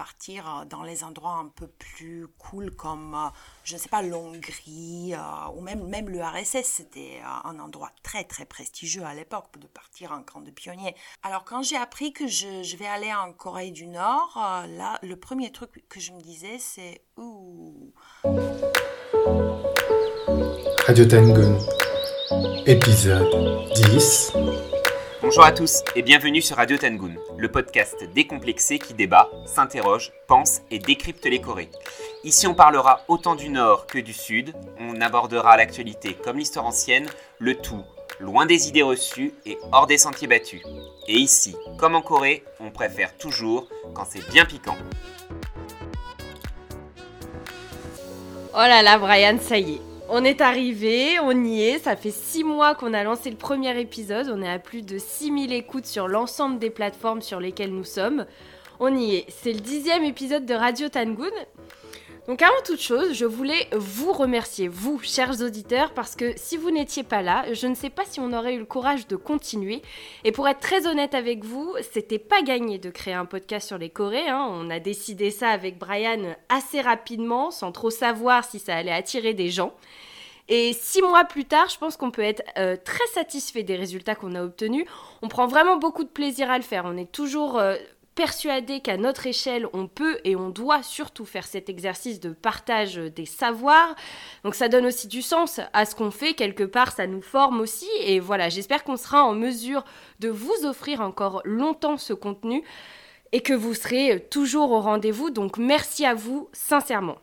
partir euh, dans les endroits un peu plus cool comme, euh, je ne sais pas, l'Hongrie ou même, même le RSS. C'était un endroit très très prestigieux à l'époque de partir en camp de pionniers. Alors quand j'ai appris que je, je, vais aller en Corée du Nord, là, le premier truc que je me disais, c'est ouh. Radio Tangon, épisode 10. Bonjour à tous et bienvenue sur Radio Tangoon, le podcast décomplexé qui débat, s'interroge, pense et décrypte les Corées. Ici on parlera autant du Nord que du Sud, on abordera l'actualité comme l'histoire ancienne, le tout loin des idées reçues et hors des sentiers battus. Et ici, comme en Corée, on préfère toujours quand c'est bien piquant. Oh là là Brian, ça y est, on est arrivé, on y est, ça fait 6 mois qu'on a lancé le premier épisode, on est à plus de 6000 écoutes sur l'ensemble des plateformes sur lesquelles nous sommes. On y est, c'est le dixième épisode de Radio Tangoon donc avant toute chose, je voulais vous remercier, vous, chers auditeurs, parce que si vous n'étiez pas là, je ne sais pas si on aurait eu le courage de continuer. Et pour être très honnête avec vous, c'était pas gagné de créer un podcast sur les Corées. Hein. On a décidé ça avec Brian assez rapidement, sans trop savoir si ça allait attirer des gens. Et six mois plus tard, je pense qu'on peut être euh, très satisfait des résultats qu'on a obtenus. On prend vraiment beaucoup de plaisir à le faire. On est toujours euh, persuadé qu'à notre échelle, on peut et on doit surtout faire cet exercice de partage des savoirs. Donc ça donne aussi du sens à ce qu'on fait, quelque part ça nous forme aussi. Et voilà, j'espère qu'on sera en mesure de vous offrir encore longtemps ce contenu et que vous serez toujours au rendez-vous. Donc merci à vous sincèrement.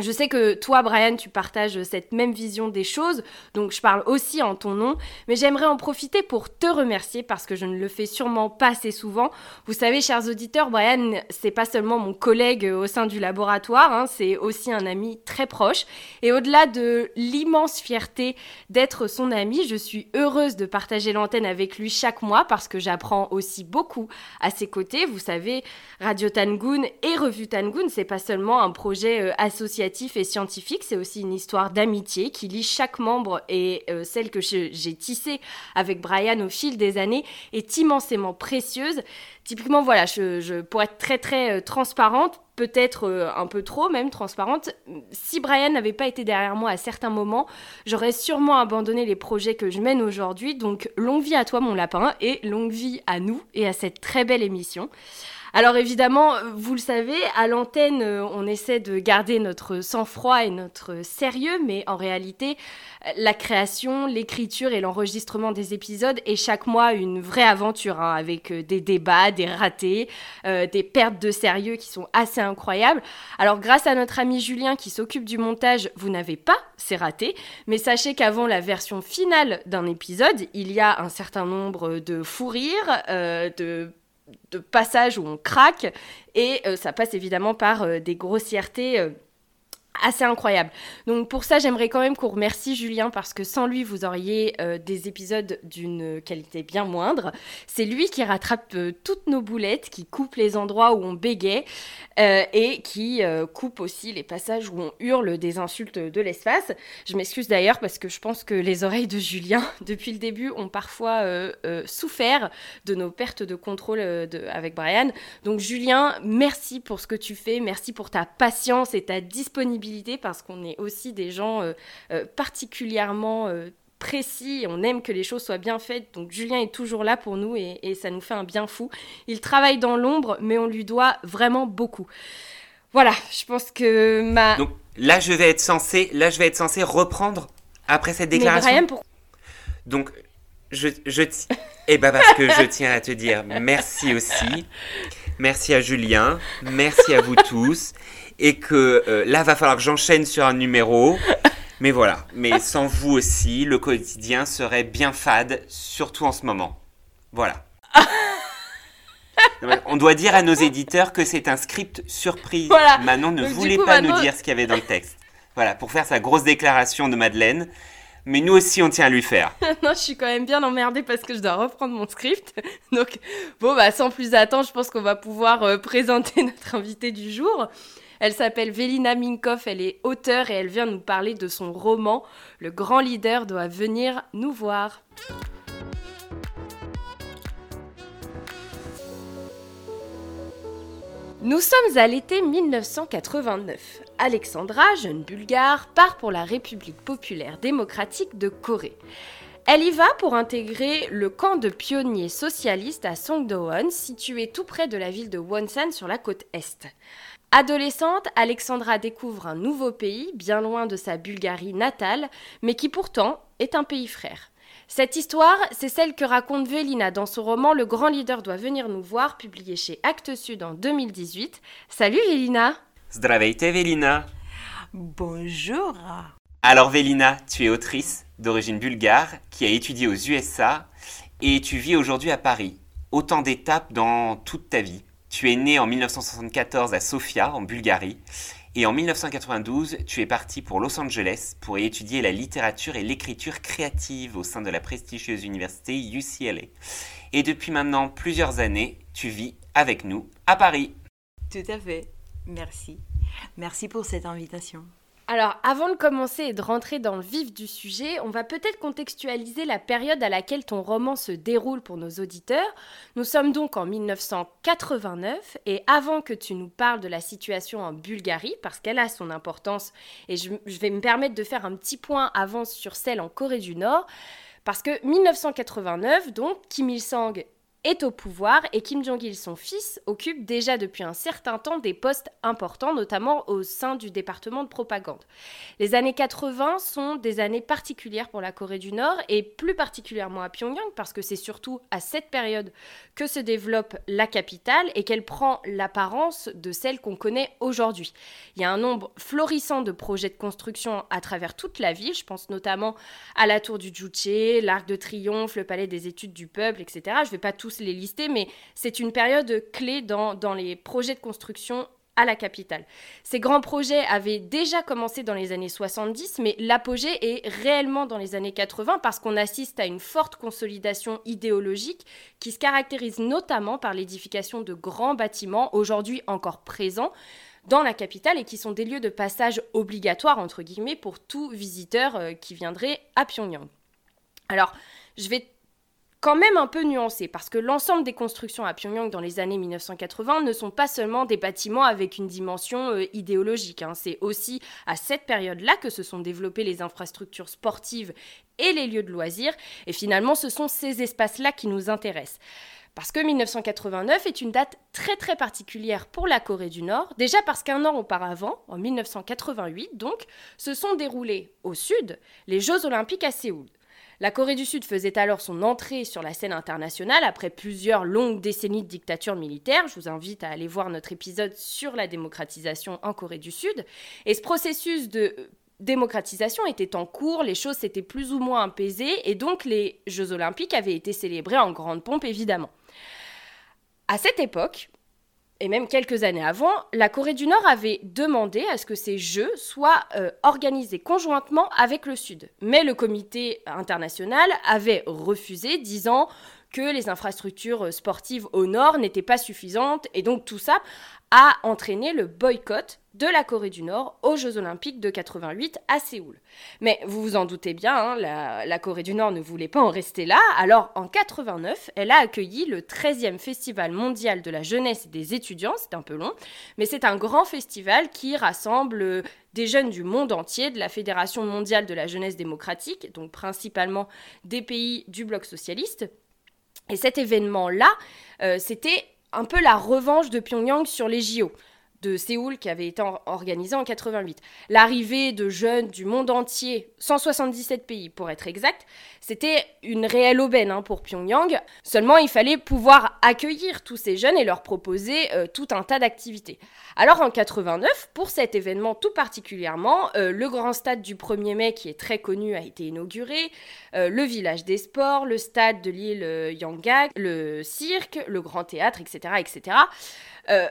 Je sais que toi, Brian, tu partages cette même vision des choses, donc je parle aussi en ton nom, mais j'aimerais en profiter pour te remercier parce que je ne le fais sûrement pas assez souvent. Vous savez, chers auditeurs, Brian, c'est pas seulement mon collègue au sein du laboratoire, hein, c'est aussi un ami très proche. Et au-delà de l'immense fierté d'être son ami, je suis heureuse de partager l'antenne avec lui chaque mois parce que j'apprends aussi beaucoup à ses côtés. Vous savez, Radio Tangoon et Revue Tangoon, c'est pas seulement un projet euh, et scientifique, c'est aussi une histoire d'amitié qui lie chaque membre et euh, celle que j'ai tissée avec Brian au fil des années est immensément précieuse. Typiquement, voilà, je, pour être très très euh, transparente, peut-être euh, un peu trop même transparente, si Brian n'avait pas été derrière moi à certains moments, j'aurais sûrement abandonné les projets que je mène aujourd'hui. Donc longue vie à toi mon lapin et longue vie à nous et à cette très belle émission. Alors évidemment, vous le savez, à l'antenne, euh, on essaie de garder notre sang-froid et notre sérieux, mais en réalité, la création, l'écriture et l'enregistrement des épisodes est chaque mois une vraie aventure, hein, avec euh, des débats, des ratés, euh, des pertes de sérieux qui sont assez incroyables. Alors grâce à notre ami Julien qui s'occupe du montage, vous n'avez pas ces ratés, mais sachez qu'avant la version finale d'un épisode, il y a un certain nombre de fous rires, de de passage où on craque et euh, ça passe évidemment par euh, des grossièretés euh, assez incroyable. Donc pour ça, j'aimerais quand même qu'on remercie Julien parce que sans lui, vous auriez euh, des épisodes d'une qualité bien moindre. C'est lui qui rattrape euh, toutes nos boulettes, qui coupe les endroits où on bégait euh, et qui coupe aussi les passages où on hurle des insultes de l'espace. Je m'excuse d'ailleurs parce que je pense que les oreilles de Julien, depuis le début, ont parfois souffert de nos pertes de contrôle avec Brian. Donc Julien, merci pour ce que tu fais, merci pour ta patience et ta disponibilité parce qu'on est aussi des gens euh, euh, particulièrement euh, précis, on aime que les choses soient bien faites. Donc Julien est toujours là pour nous et, ça nous fait un bien fou. Il travaille dans l'ombre, mais on lui doit vraiment beaucoup. Voilà, je pense que ma. Donc là, je vais être censé, là, je vais être censé reprendre après cette déclaration. Donc je, je eh ben parce que je tiens à te dire merci aussi. Merci à Julien, merci à vous tous et que euh, là va falloir que j'enchaîne sur un numéro. Mais voilà, mais sans vous aussi, le quotidien serait bien fade, surtout en ce moment. Voilà. On doit dire à nos éditeurs que c'est un script surprise. Manon ne voulait pas nous dire ce qu'il y avait dans le texte. Voilà, pour faire sa grosse déclaration de Madeleine. Mais nous aussi, on tient à lui faire. non, je suis quand même bien emmerdée parce que je dois reprendre mon script. Donc, bon, bah, sans plus attendre, je pense qu'on va pouvoir euh, présenter notre invité du jour. Elle s'appelle Velina Minkoff, elle est auteure et elle vient nous parler de son roman Le grand leader doit venir nous voir. Nous sommes à l'été 1989. Alexandra, jeune bulgare, part pour la République populaire démocratique de Corée. Elle y va pour intégrer le camp de pionniers socialistes à Songdo-won, situé tout près de la ville de Wonsan sur la côte est. Adolescente, Alexandra découvre un nouveau pays, bien loin de sa Bulgarie natale, mais qui pourtant est un pays frère. Cette histoire, c'est celle que raconte Vélina dans son roman Le grand leader doit venir nous voir, publié chez Actes Sud en 2018. Salut Vélina Zdravejte Vélina Bonjour Alors Vélina, tu es autrice d'origine bulgare qui a étudié aux USA et tu vis aujourd'hui à Paris. Autant d'étapes dans toute ta vie. Tu es née en 1974 à Sofia, en Bulgarie, et en 1992, tu es parti pour Los Angeles pour y étudier la littérature et l'écriture créative au sein de la prestigieuse université UCLA. Et depuis maintenant plusieurs années, tu vis avec nous à Paris. Tout à fait. Merci. Merci pour cette invitation. Alors, avant de commencer et de rentrer dans le vif du sujet, on va peut-être contextualiser la période à laquelle ton roman se déroule pour nos auditeurs. Nous sommes donc en 1989 et avant que tu nous parles de la situation en Bulgarie, parce qu'elle a son importance, et je, vais me permettre de faire un petit point avant sur celle en Corée du Nord, parce que 1989, donc, Kim Il-sung est au pouvoir et Kim Jong-il, son fils, occupe déjà depuis un certain temps des postes importants, notamment au sein du département de propagande. Les années 80 sont des années particulières pour la Corée du Nord et plus particulièrement à Pyongyang parce que c'est surtout à cette période que se développe la capitale et qu'elle prend l'apparence de celle qu'on connaît aujourd'hui. Il y a un nombre florissant de projets de construction à travers toute la ville, je pense notamment à la tour du Juche, l'Arc de Triomphe, le Palais des études du peuple, etc. Je ne vais pas les lister, mais c'est une période clé dans, dans les projets de construction à la capitale. Ces grands projets avaient déjà commencé dans les années 70, mais l'apogée est réellement dans les années 80 parce qu'on assiste à une forte consolidation idéologique qui se caractérise notamment par l'édification de grands bâtiments, aujourd'hui encore présents, dans la capitale et qui sont des lieux de passage obligatoires, entre guillemets, pour tout visiteur euh, qui viendrait à Pyongyang. Alors, je vais quand même un peu nuancé, parce que l'ensemble des constructions à Pyongyang dans les années 1980 ne sont pas seulement des bâtiments avec une dimension euh, idéologique. Hein. C'est aussi à cette période-là que se sont développées les infrastructures sportives et les lieux de loisirs, et finalement ce sont ces espaces-là qui nous intéressent. Parce que 1989 est une date très très particulière pour la Corée du Nord, déjà parce qu'un an auparavant, en 1988 donc, se sont déroulés au sud les Jeux olympiques à Séoul. La Corée du Sud faisait alors son entrée sur la scène internationale après plusieurs longues décennies de dictature militaire. Je vous invite à aller voir notre épisode sur la démocratisation en Corée du Sud. Et ce processus de euh, démocratisation était en cours, les choses s'étaient plus ou moins apaisées et donc les Jeux olympiques avaient été célébrés en grande pompe évidemment. À cette époque, et même quelques années avant, la Corée du Nord avait demandé à ce que ces Jeux soient euh, organisés conjointement avec le Sud. Mais le comité international avait refusé, disant que les infrastructures sportives au Nord n'étaient pas suffisantes, et donc tout ça a entraîné le boycott de la Corée du Nord aux Jeux Olympiques de 88 à Séoul. Mais vous vous en doutez bien, hein, la, Corée du Nord ne voulait pas en rester là, alors en 89, elle a accueilli le 13e Festival mondial de la jeunesse et des étudiants, c'est un peu long, mais c'est un grand festival qui rassemble des jeunes du monde entier, de la Fédération mondiale de la jeunesse démocratique, donc principalement des pays du bloc socialiste. Et cet événement-là, euh, c'était un peu la revanche de Pyongyang sur les JO de Séoul qui avait été organisé en 88. L'arrivée de jeunes du monde entier, 177 pays pour être exact, c'était une réelle aubaine hein, pour Pyongyang. Seulement, il fallait pouvoir accueillir tous ces jeunes et leur proposer euh, tout un tas d'activités. Alors en 89, pour cet événement tout particulièrement, euh, le grand stade du 1er mai qui est très connu a été inauguré, euh, le village des sports, le stade de l'île Yanggak, le cirque, le grand théâtre, etc. etc.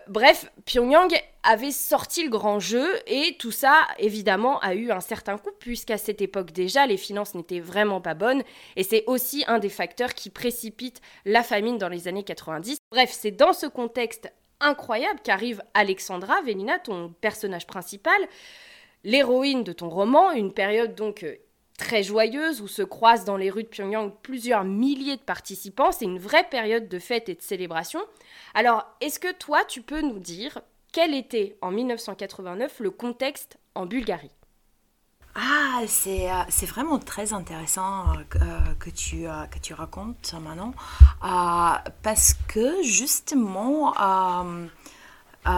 Bref, Pyongyang avait sorti le grand jeu et tout ça, évidemment, a eu un certain coût puisqu'à cette époque déjà, les finances n'étaient vraiment pas bonnes et c'est aussi un des facteurs qui précipite la famine dans les années 90. Bref, c'est dans ce contexte incroyable qu'arrive Alexandra Velina, ton personnage principal, l'héroïne de ton roman, une période donc euh, très joyeuse où se croisent dans les rues de Pyongyang plusieurs milliers de participants. C'est une vraie période de fête et de célébration. Alors, est-ce que toi, tu peux nous dire quel était en 1989 le contexte en Bulgarie? Ah, c'est, euh, c'est vraiment très intéressant euh, que, tu, euh, que tu racontes maintenant, parce que justement,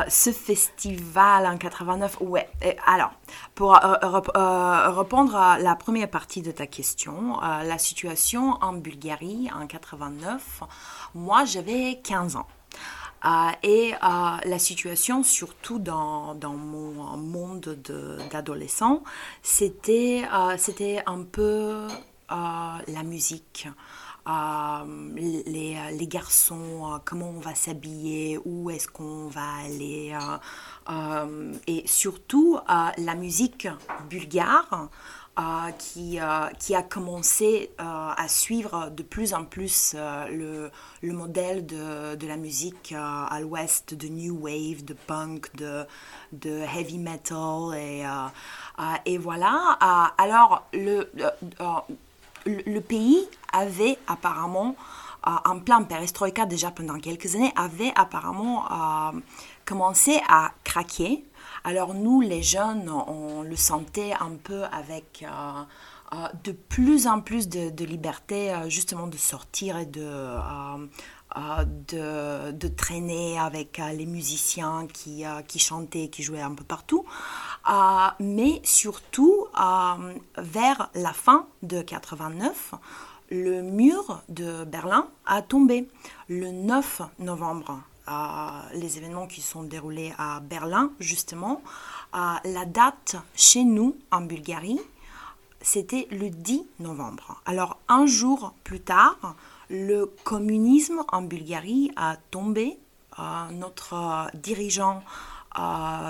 ce festival en 89, ouais, alors, pour répondre à la première partie de ta question, la situation en Bulgarie en 89, moi j'avais 15 ans. Euh, et euh, la situation, surtout dans, mon monde d'adolescent, c'était euh, c'était un peu la musique. les, garçons, comment on va s'habiller, où est-ce qu'on va aller, et surtout la musique bulgare. Euh, qui, euh, qui, a commencé euh, à suivre de plus en plus le, le, modèle de, la musique à l'ouest, de new wave, de punk, de, heavy metal. Et, voilà. alors, le, le, pays avait apparemment, en plein perestroïka déjà pendant quelques années, avait apparemment commencé à craquer alors nous, les jeunes, on le sentait un peu avec euh, euh, de plus en plus de, liberté, euh, justement de sortir et de, de, traîner avec les musiciens qui, qui chantaient, qui jouaient un peu partout. mais surtout, vers la fin de 89, le mur de Berlin a tombé le 9 novembre les événements qui sont déroulés à Berlin, justement. la date chez nous, en Bulgarie, c'était le 10 novembre. Alors, un jour plus tard, le communisme en Bulgarie a tombé. notre dirigeant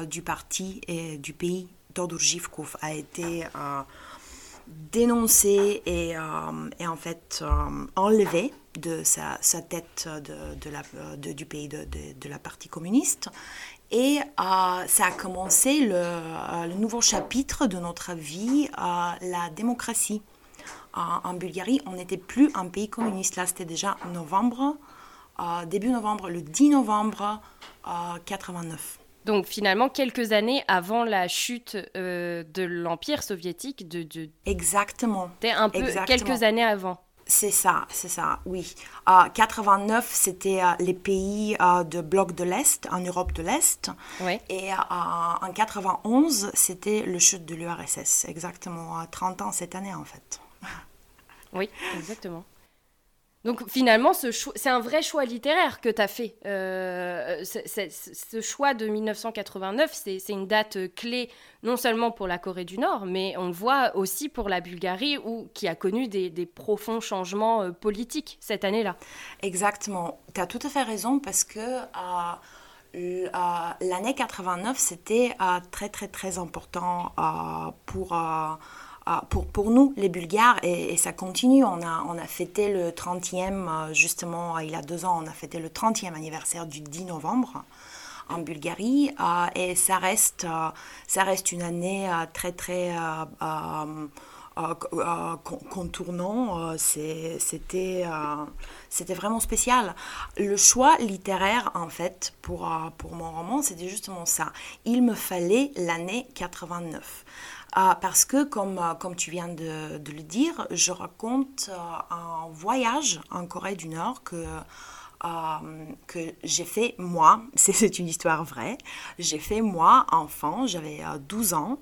du parti et du pays, Todor Zhivkov, a été dénoncé et, en fait enlevé de sa, de, la, du pays de, la partie communiste. Et euh, ça a commencé le, euh, le, nouveau chapitre de notre vie, euh, la démocratie. en Bulgarie, on n'était plus un pays communiste. Là, c'était déjà novembre, début novembre, le 10 novembre 89. Donc finalement, quelques années avant la chute de l'Empire soviétique. De, de... Exactement. Un peu quelques années avant. C'est ça, c'est ça, oui. En 89, c'était euh, les pays euh, de bloc de l'Est, en Europe de l'Est. Et euh, en 91, c'était le chute de l'URSS, exactement 30 ans cette année en fait. Oui, exactement. Donc finalement, c'est un vrai choix littéraire que tu as fait. Euh, ce choix de 1989, c'est une date clé non seulement pour la Corée du Nord, mais on le voit aussi pour la Bulgarie, où, qui a connu des, profonds changements euh, politiques cette année-là. Exactement. Tu as tout à fait raison parce que... Euh, l'année 89, c'était très très très important pour pour, pour, nous, les Bulgares, et, ça continue, on a, on a fêté le 30e, euh, justement, il y a deux ans, on a fêté le 30e anniversaire du 10 novembre en Bulgarie, euh, et ça reste, euh, ça reste une année très, très contournant, c'était c'était vraiment spécial. Le choix littéraire, en fait, pour, pour mon roman, c'était justement ça. Il me fallait l'année 89. Ah, parce que, comme, euh, comme tu viens de, le dire, je raconte euh, un voyage en Corée du Nord que, euh, que j'ai fait moi. C'est une histoire vraie. J'ai fait moi, enfant, j'avais 12 ans.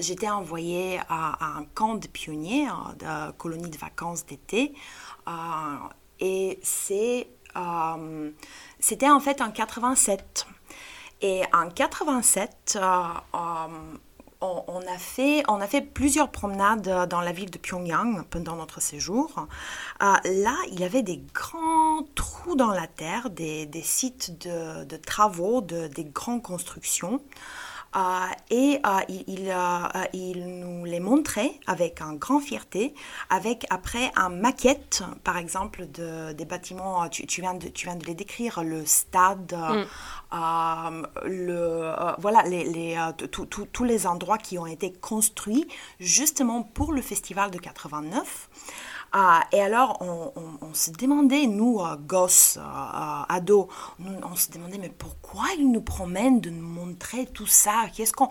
J'étais envoyée à, un camp de pionniers, de colonie de vacances d'été. et c'est, c'était en fait en 87. Et en 87, on, a fait, on a fait plusieurs promenades dans la ville de Pyongyang pendant notre séjour. Euh, là, il y avait des grands trous dans la terre, des, sites de, travaux, de, des grandes constructions. Et il, il, nous les montrait avec un grand fierté, avec après un maquette, par exemple, de, des bâtiments, tu, tu, viens de, tu viens de les décrire, le stade, mm. le, voilà, les, les tous les endroits qui ont été construits justement pour le festival de 89. Ah, et alors, on, se demandait, nous, euh, gosses, euh, euh, ados, on, se demandait, mais pourquoi ils nous promènent de nous montrer tout ça? Qu'est-ce qu'on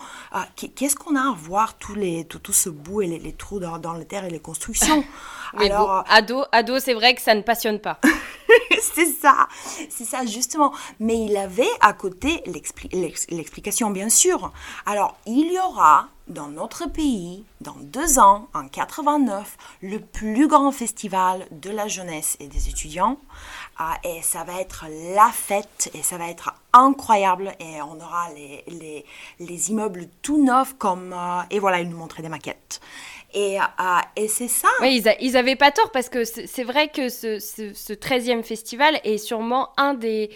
qu'est-ce qu'on a à voir, tous les, tout, tout ce bout et les, trous dans, dans la terre et les constructions? Alors, ado, ado c'est vrai que ça ne passionne pas. c'est ça, c'est ça justement. Mais il avait à côté l'explication, bien sûr. Alors, il y aura dans notre pays, dans deux ans, en 89, le plus grand festival de la jeunesse et des étudiants. Ah, et ça va être la fête et ça va être incroyable. Et on aura les, les, les immeubles tout neufs comme... Euh, et voilà, il nous montrait des maquettes. Et, euh, et c'est ça. Oui, ils, n'avaient avaient pas tort parce que c'est vrai que ce, ce, ce 13e festival est sûrement un des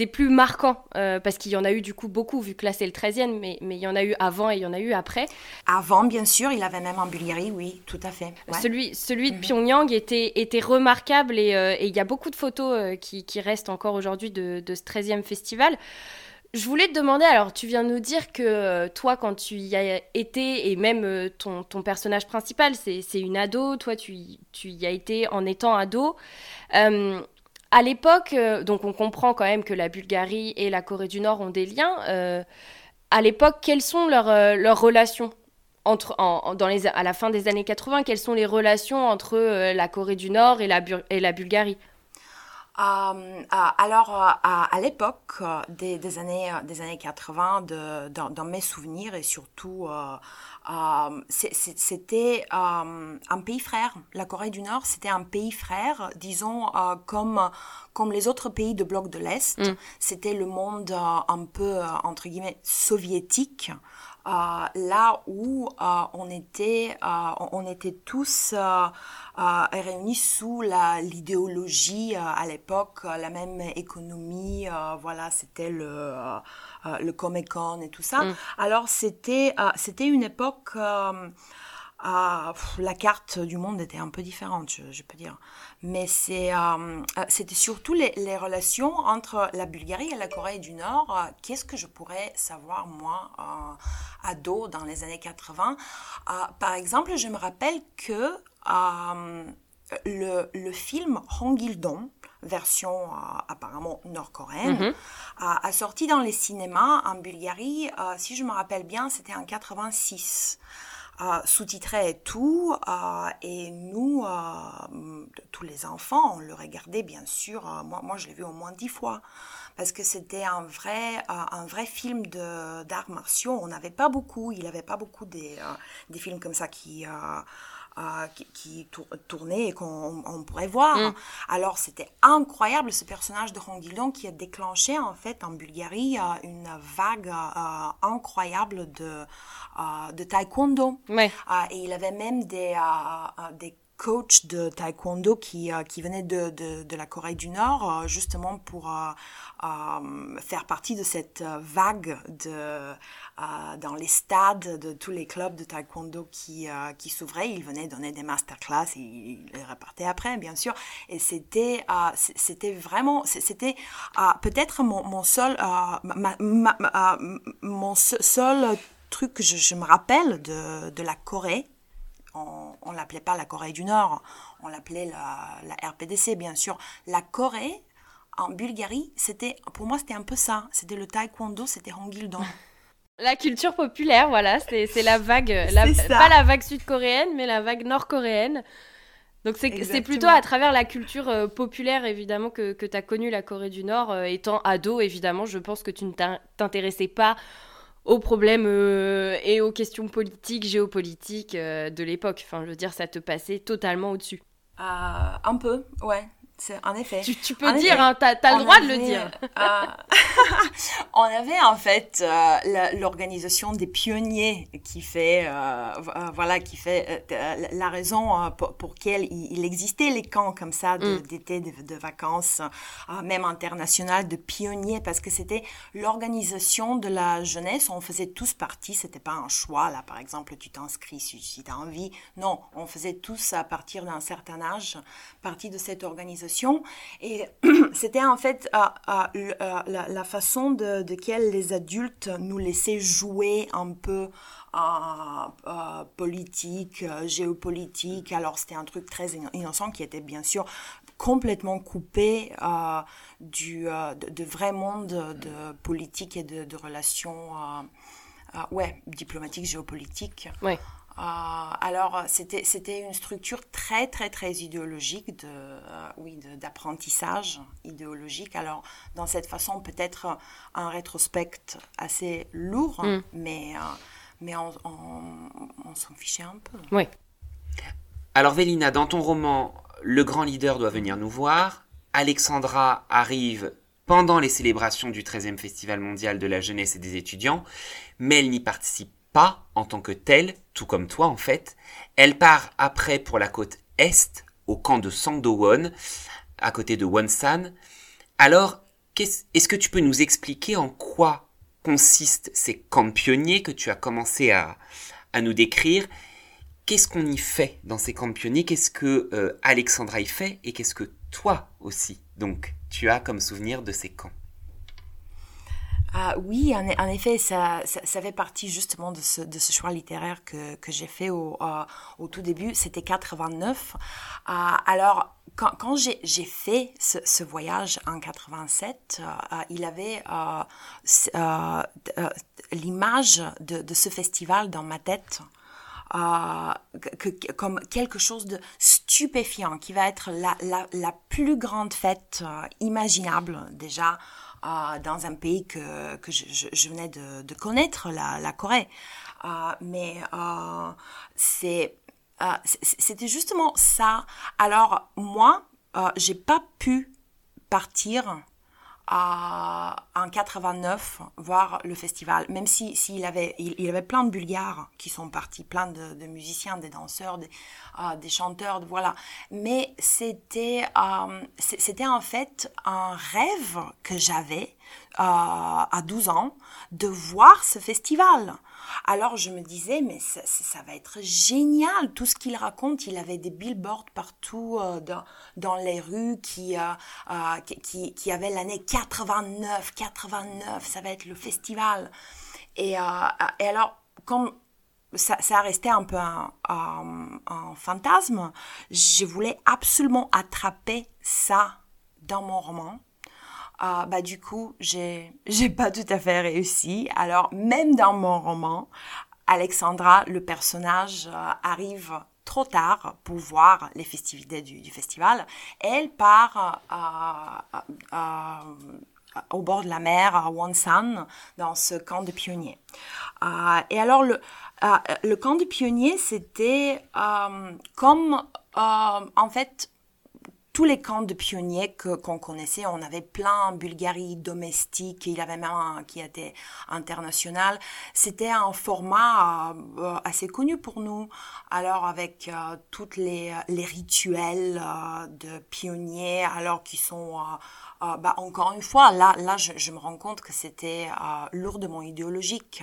des plus marquants, euh, parce qu'il y en a eu du coup beaucoup, vu que là c'est le 13e, mais, mais il y en a eu avant et il y en a eu après. Avant, bien sûr, il avait même en Bulgarie, oui, tout à fait. Celui, celui de mhm. Pyongyang était, était remarquable euh, et il y a beaucoup de photos euh, qui, qui, restent encore aujourd'hui de, de, ce 13e festival. Je voulais te demander, alors tu viens de nous dire que toi, quand tu y as été, et même ton, ton personnage principal, c'est une ado, toi tu, tu y as été en étant ado. À l'époque, euh, donc on comprend quand même que la Bulgarie et la Corée du Nord ont des liens. Euh, à l'époque, quelles sont leurs, euh, leurs relations entre, dans les, à la fin des années 80 Quelles sont les relations entre la Corée du Nord et la, et la Bulgarie? Alors, à, l'époque des, années, des années 80, de, dans, mes souvenirs et surtout c'était euh, un pays frère. La Corée du Nord, c'était un pays frère, disons, euh, comme, comme les autres pays de bloc de l'Est. Mm. C'était le monde un peu, entre guillemets, soviétique. Là où on était, on était tous réunis sous l'idéologie à l'époque, la même économie. voilà, c'était le euh, le Comic Con et tout ça. Mm. Alors c'était euh, c'était une époque euh, la carte du monde était un peu différente, je, peux dire. Mais c'est, c'était surtout les, les, relations entre la Bulgarie et la Corée du Nord. Qu'est-ce que je pourrais savoir, moi, ado, dans les années 80 Par exemple, je me rappelle que le, le film Hongildon, version apparemment nord-coréenne, mm-hmm a, sorti dans les cinémas en Bulgarie, euh, si je me rappelle bien, c'était en 86. Euh, sous-titré et tout, euh, et nous, tous les enfants, on le regardait bien sûr, moi, moi je l'ai vu au moins dix fois, parce que c'était un vrai, un vrai film d'arts martiaux, on n'avait pas beaucoup, il n'y avait pas beaucoup des, des films comme ça qui qui, qui tournait et qu'on pourrait voir. Mm. Alors c'était incroyable ce personnage de Rongilon qui a déclenché en fait en Bulgarie euh, une vague euh, incroyable de, euh, de taekwondo. et il avait même des, des coach de taekwondo qui, euh, venait de, la Corée du Nord, euh, justement pour euh, faire partie de cette vague de, dans les stades de tous les clubs de taekwondo qui, s'ouvraient. Il venait donner des masterclass et il repartait après, bien sûr. Et c'était c'était vraiment, c'était peut-être mon, seul, mon seul truc que je, me rappelle de la Corée on ne l'appelait pas la Corée du Nord, on l'appelait la, RPDC, bien sûr. La Corée, en Bulgarie, c'était, pour moi, c'était un peu ça. C'était le taekwondo, c'était Hongildong. La culture populaire, voilà, c'est la vague, pas la vague sud-coréenne, mais la vague nord-coréenne. Donc c'est plutôt à travers la culture euh, populaire, évidemment, que, que tu as connu la Corée du Nord. Euh, étant ado, évidemment, je pense que tu ne t'intéressais pas aux problèmes euh, et aux questions politiques, géopolitiques euh, de l'époque. Enfin, je veux dire, ça te passait totalement au-dessus. Euh, un peu, ouais. En effet. Tu, peux dire, hein, tu as, le droit de le dire. Euh, on avait en fait euh, l'organisation des pionniers qui fait, euh, voilà, qui fait la raison pour, pour, laquelle il, existait les camps comme ça mm. d'été, de, vacances, même internationales, de pionniers, parce que c'était l'organisation de la jeunesse. On faisait tous partie, c'était pas un choix, là, par exemple, tu t'inscris si, si tu as envie. Non, on faisait tous à partir d'un certain âge partie de cette organisation. Et c'était en fait la, façon de, de quelle les adultes nous laissaient jouer un peu à politique, géopolitique. Alors c'était un truc très innocent qui était bien sûr complètement coupé du vrai monde de politique et de, relations ouais diplomatiques géopolitiques. Ouais. Euh, alors, c'était, c'était une structure très, très, très idéologique, de, euh, oui, d'apprentissage idéologique. Alors, dans cette façon, peut-être un rétrospect assez lourd, mm. mais, euh, mais on, on, s'en fichait un peu. Oui. Alors, Vélina, dans ton roman, le grand leader doit venir nous voir. Alexandra arrive pendant les célébrations du 13e Festival mondial de la jeunesse et des étudiants, mais elle n'y participe pas en tant que telle, tout comme toi en fait. Elle part après pour la côte est, au camp de Sangdowon, à côté de Wonsan. Alors, est-ce que tu peux nous expliquer en quoi consistent ces camps pionniers que tu as commencé à, nous décrire? Qu'est-ce qu'on y fait dans ces camps pionniers? Qu'est-ce que euh, Alexandra y fait? Et qu'est-ce que toi aussi, donc, tu as comme souvenir de ces camps? Ah, oui, en, effet, ça, ça, fait partie justement de ce, de ce choix littéraire que, que j'ai fait au, euh, au, tout début. C'était 89. Euh, alors, quand, quand j'ai fait ce, ce, voyage en 87, euh, il avait l'image de, de, ce festival dans ma tête. Que, comme quelque chose de stupéfiant, qui va être la, la, la plus grande fête imaginable déjà dans un pays que, que je, je, venais de, de connaître, la, la Corée. Euh, mais euh, c'est euh, c'était justement ça. Alors moi, j'ai pas pu partir en 89 voir le festival, même si s'il avait il, avait plein de Bulgares qui sont partis, plein de, de musiciens, des danseurs, des, euh, des chanteurs, voilà. Mais c'était euh, c'était en fait un rêve que j'avais euh, à 12 ans de voir ce festival. Alors je me disais, mais ça, va être génial, tout ce qu'il raconte. Il avait des billboards partout euh, dans, dans, les rues qui, euh, euh, qui, avaient l'année 89, 89, ça va être le festival. Et, alors, comme ça, restait un peu un, un, fantasme, je voulais absolument attraper ça dans mon roman. Ah, bah du coup, j'ai j'ai pas tout à fait réussi. Alors même dans mon roman, Alexandra, le personnage, euh, arrive trop tard pour voir les festivités du, festival. Elle part euh, euh, au bord de la mer à Wonsan dans ce camp de pionniers. et alors le le camp de pionniers, c'était comme en fait tous les camps de pionniers que, qu'on connaissait, on avait plein en Bulgarie domestique, il y avait même un qui était international. C'était un format euh, assez connu pour nous. Alors avec euh, toutes les, les rituels euh, de pionniers, alors qui sont bah, encore une fois, là, là je, je me rends compte que c'était lourdement idéologique.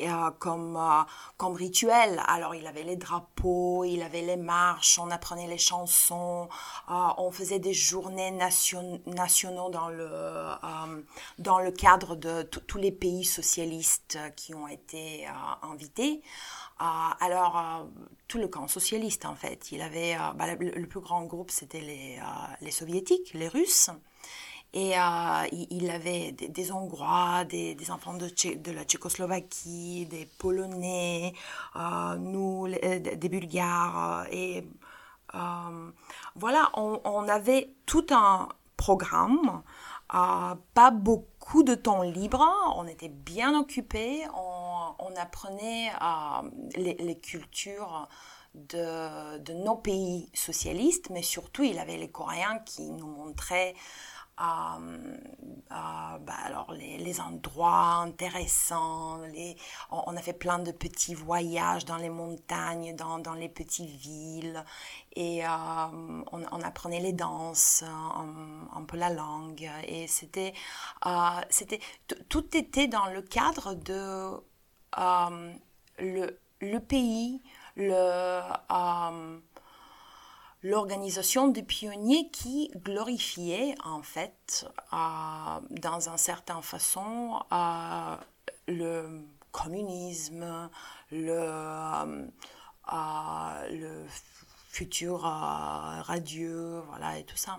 Euh, comme, euh, comme rituel. Alors il avait les drapeaux, il avait les marches, on apprenait les chansons, euh, on faisait des journées nation, nationaux dans le, dans le cadre de tous les pays socialistes qui ont été invités. alors, tout le camp socialiste, en fait, il avait, bah, le, le, plus grand groupe, c'était les, les soviétiques, les Russes. Et euh, il, avait des, Hongrois, des, enfants de, la Tchécoslovaquie, des Polonais, euh, nous, des Bulgares. Et euh, voilà, on, avait tout un programme, pas beaucoup de temps libre, on était bien occupés, on, apprenait les, cultures de, nos pays socialistes, mais surtout il avait les Coréens qui nous montraient euh, bah, alors les, les, endroits intéressants, les, on, a fait plein de petits voyages dans les montagnes, dans, dans les petites villes, et euh, on, apprenait les danses, un, un, peu la langue, et c'était, euh, c'était tout était dans le cadre de le, le pays, le l'organisation des pionniers qui glorifiait en fait euh, dans une certaine façon euh, le communisme, le, euh, le futur radieux, voilà, et tout ça.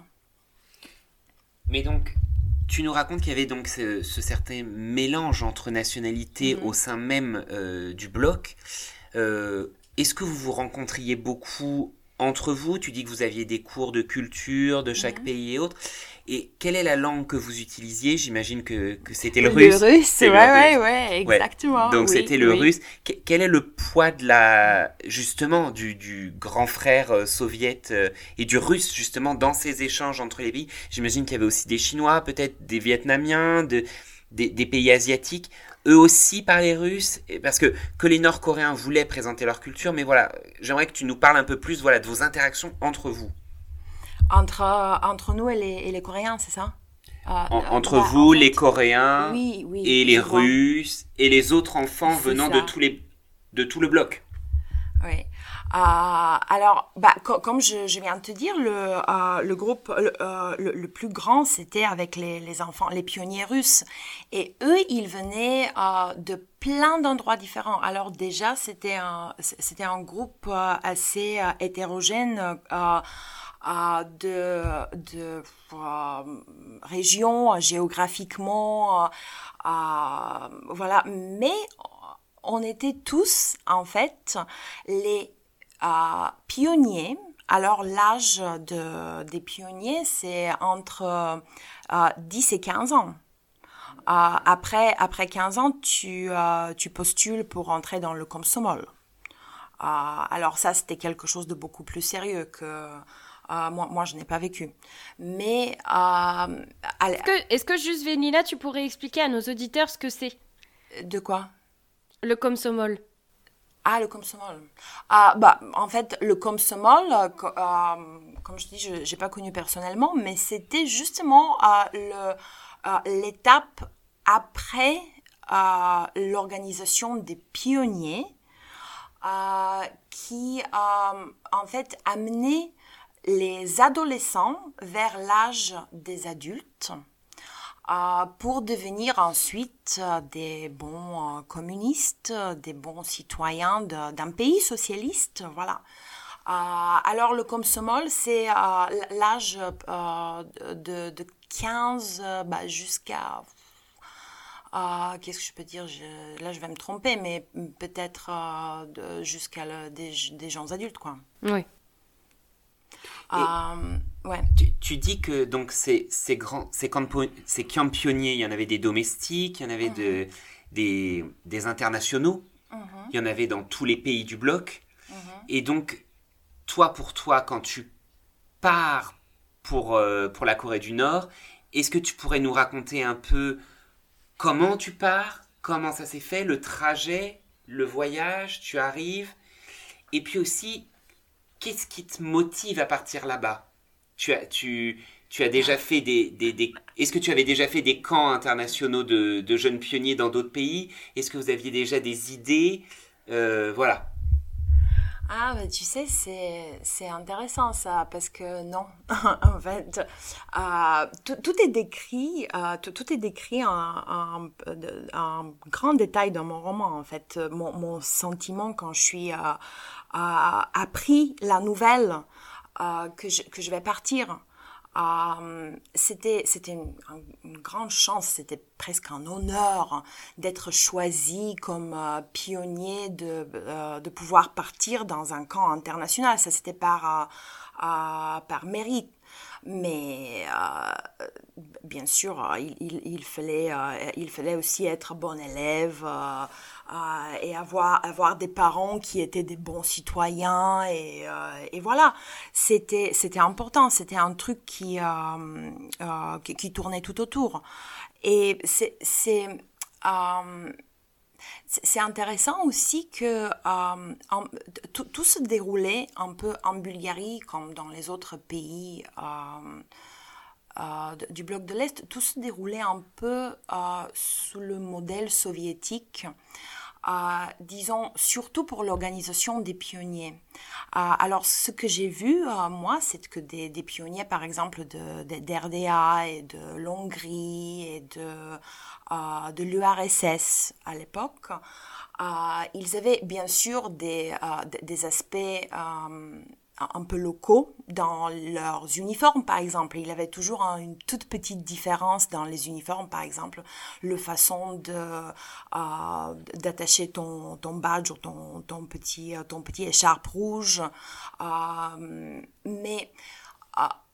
Mais donc, tu nous racontes qu'il y avait donc ce, certain mélange entre nationalités mm-hmm. au sein même du bloc. Est-ce que vous vous rencontriez beaucoup entre vous Tu dis que vous aviez des cours de culture de chaque pays et autres. Et quelle est la langue que vous utilisiez? J'imagine que, que c'était le, russe. Le russe, ouais, ouais, ouais, exactement. Donc c'était le russe. quel est le poids de la, justement, du, du grand frère euh, soviète euh, et du russe, justement, dans ces échanges entre les pays? J'imagine qu'il y avait aussi des Chinois, peut-être des Vietnamiens, de, des, des pays asiatiques eux aussi parlaient russe, parce que, que les Nord-Coréens voulaient présenter leur culture, mais voilà, j'aimerais que tu nous parles un peu plus voilà, de vos interactions entre vous. Entre, entre nous et les, et les Coréens, c'est ça? Euh, Entre bah, vous, les Coréens, et les Russes, et les autres enfants venant de, tous les, de tout le bloc. Oui. Euh, alors, bah, comme je, viens de te dire, le, euh, le groupe euh, le, plus grand, c'était avec les, les, enfants, les pionniers russes. Et eux, ils venaient de plein d'endroits différents. Alors déjà, c'était un, un groupe assez hétérogène. de, de régions géographiquement, voilà. Mais on était tous, en fait, les pionniers. Alors l'âge de, des pionniers, c'est entre 10 euh, et 15 ans. Euh, après, après 15 ans, tu, euh, tu postules pour entrer dans le Komsomol. alors ça, c'était quelque chose de beaucoup plus sérieux que... moi, moi, je n'ai pas vécu. Mais... Est-ce que, est que, juste, Vénila, tu pourrais expliquer à nos auditeurs ce que c'est? De quoi? Le Komsomol. Ah, le Komsomol. Ah, bah, en fait, le Komsomol, euh, euh, comme je dis, je n'ai pas connu personnellement, mais c'était justement euh, l'étape après l'organisation des pionniers qui, en fait, amenait les adolescents vers l'âge des adultes pour devenir ensuite euh, des bons euh, communistes, des bons citoyens d'un pays socialiste, voilà. alors le Komsomol, c'est l'âge de, de, 15 bah, jusqu'à... Qu'est-ce que je peux dire? Là, je vais me tromper, mais peut-être jusqu'à des, des gens adultes, quoi. Oui. Ouais. Tu, dis que donc ces, ces grands, ces camps, ces camps pionniers, il y en avait des domestiques, il y en avait de, mhm. des, des internationaux, mhm. il y en avait dans tous les pays du bloc. Mhm. Et donc, toi pour toi, quand tu pars pour, euh, pour la Corée du Nord, est-ce que tu pourrais nous raconter un peu comment tu pars, comment ça s'est fait, le trajet, le voyage, tu arrives, et puis aussi, qu'est-ce qui te motive à partir là-bas? Tu as, déjà fait des. Est-ce que tu avais déjà fait des camps internationaux de, de jeunes pionniers dans d'autres pays? Est-ce que vous aviez déjà des idées? Euh, Voilà. Ah, bah, tu sais, c'est intéressant ça, parce que non, en fait, euh, tout, est décrit, euh, tout, tout, est décrit en, en, grand détail dans mon roman, en fait. Mon, mon sentiment quand je suis appris la nouvelle euh, que, je, que je vais partir. Euh, c'était c'était une, grande chance, c'était presque un honneur d'être choisi comme euh, pionnier de, euh, de pouvoir partir dans un camp international. Ça c'était par par mérite. Mais bien sûr, il, fallait, il fallait aussi être bon élève et avoir, avoir des parents qui étaient des bons citoyens. Et, et voilà, c'était, important, c'était un truc qui, qui, qui, tournait tout autour. Et c'est... c'est c'est intéressant aussi que euh, tout, se déroulait un peu en Bulgarie comme dans les autres pays euh, euh, du bloc de l'Est. Tout se déroulait un peu sous le modèle soviétique. disons, surtout pour l'organisation des pionniers. alors, ce que j'ai vu, moi, c'est que des, pionniers, par exemple, d'RDA de, et de l'Hongrie et de l'URSS à l'époque. ils avaient bien sûr des aspects un peu locaux dans leurs uniformes, par exemple. Il avait toujours une toute petite différence dans les uniformes, par exemple, le façon de d'attacher ton, ton badge ou ton, ton, petit, ton petit écharpe rouge. mais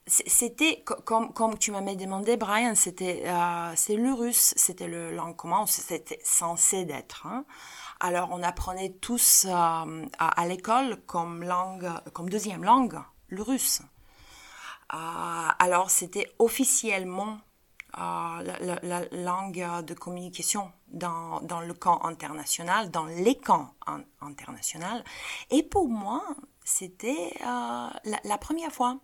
c'était comme comme tu m'avais demandé Brian c'était euh, c'est le russe c'était le langue commune c'était censé d'être hein. Alors on apprenait tous euh, à, l'école comme langue comme deuxième langue le russe euh, alors c'était officiellement la, la, langue de communication dans, dans, le camp international, dans les camps internationaux. Et pour moi, c'était la, première fois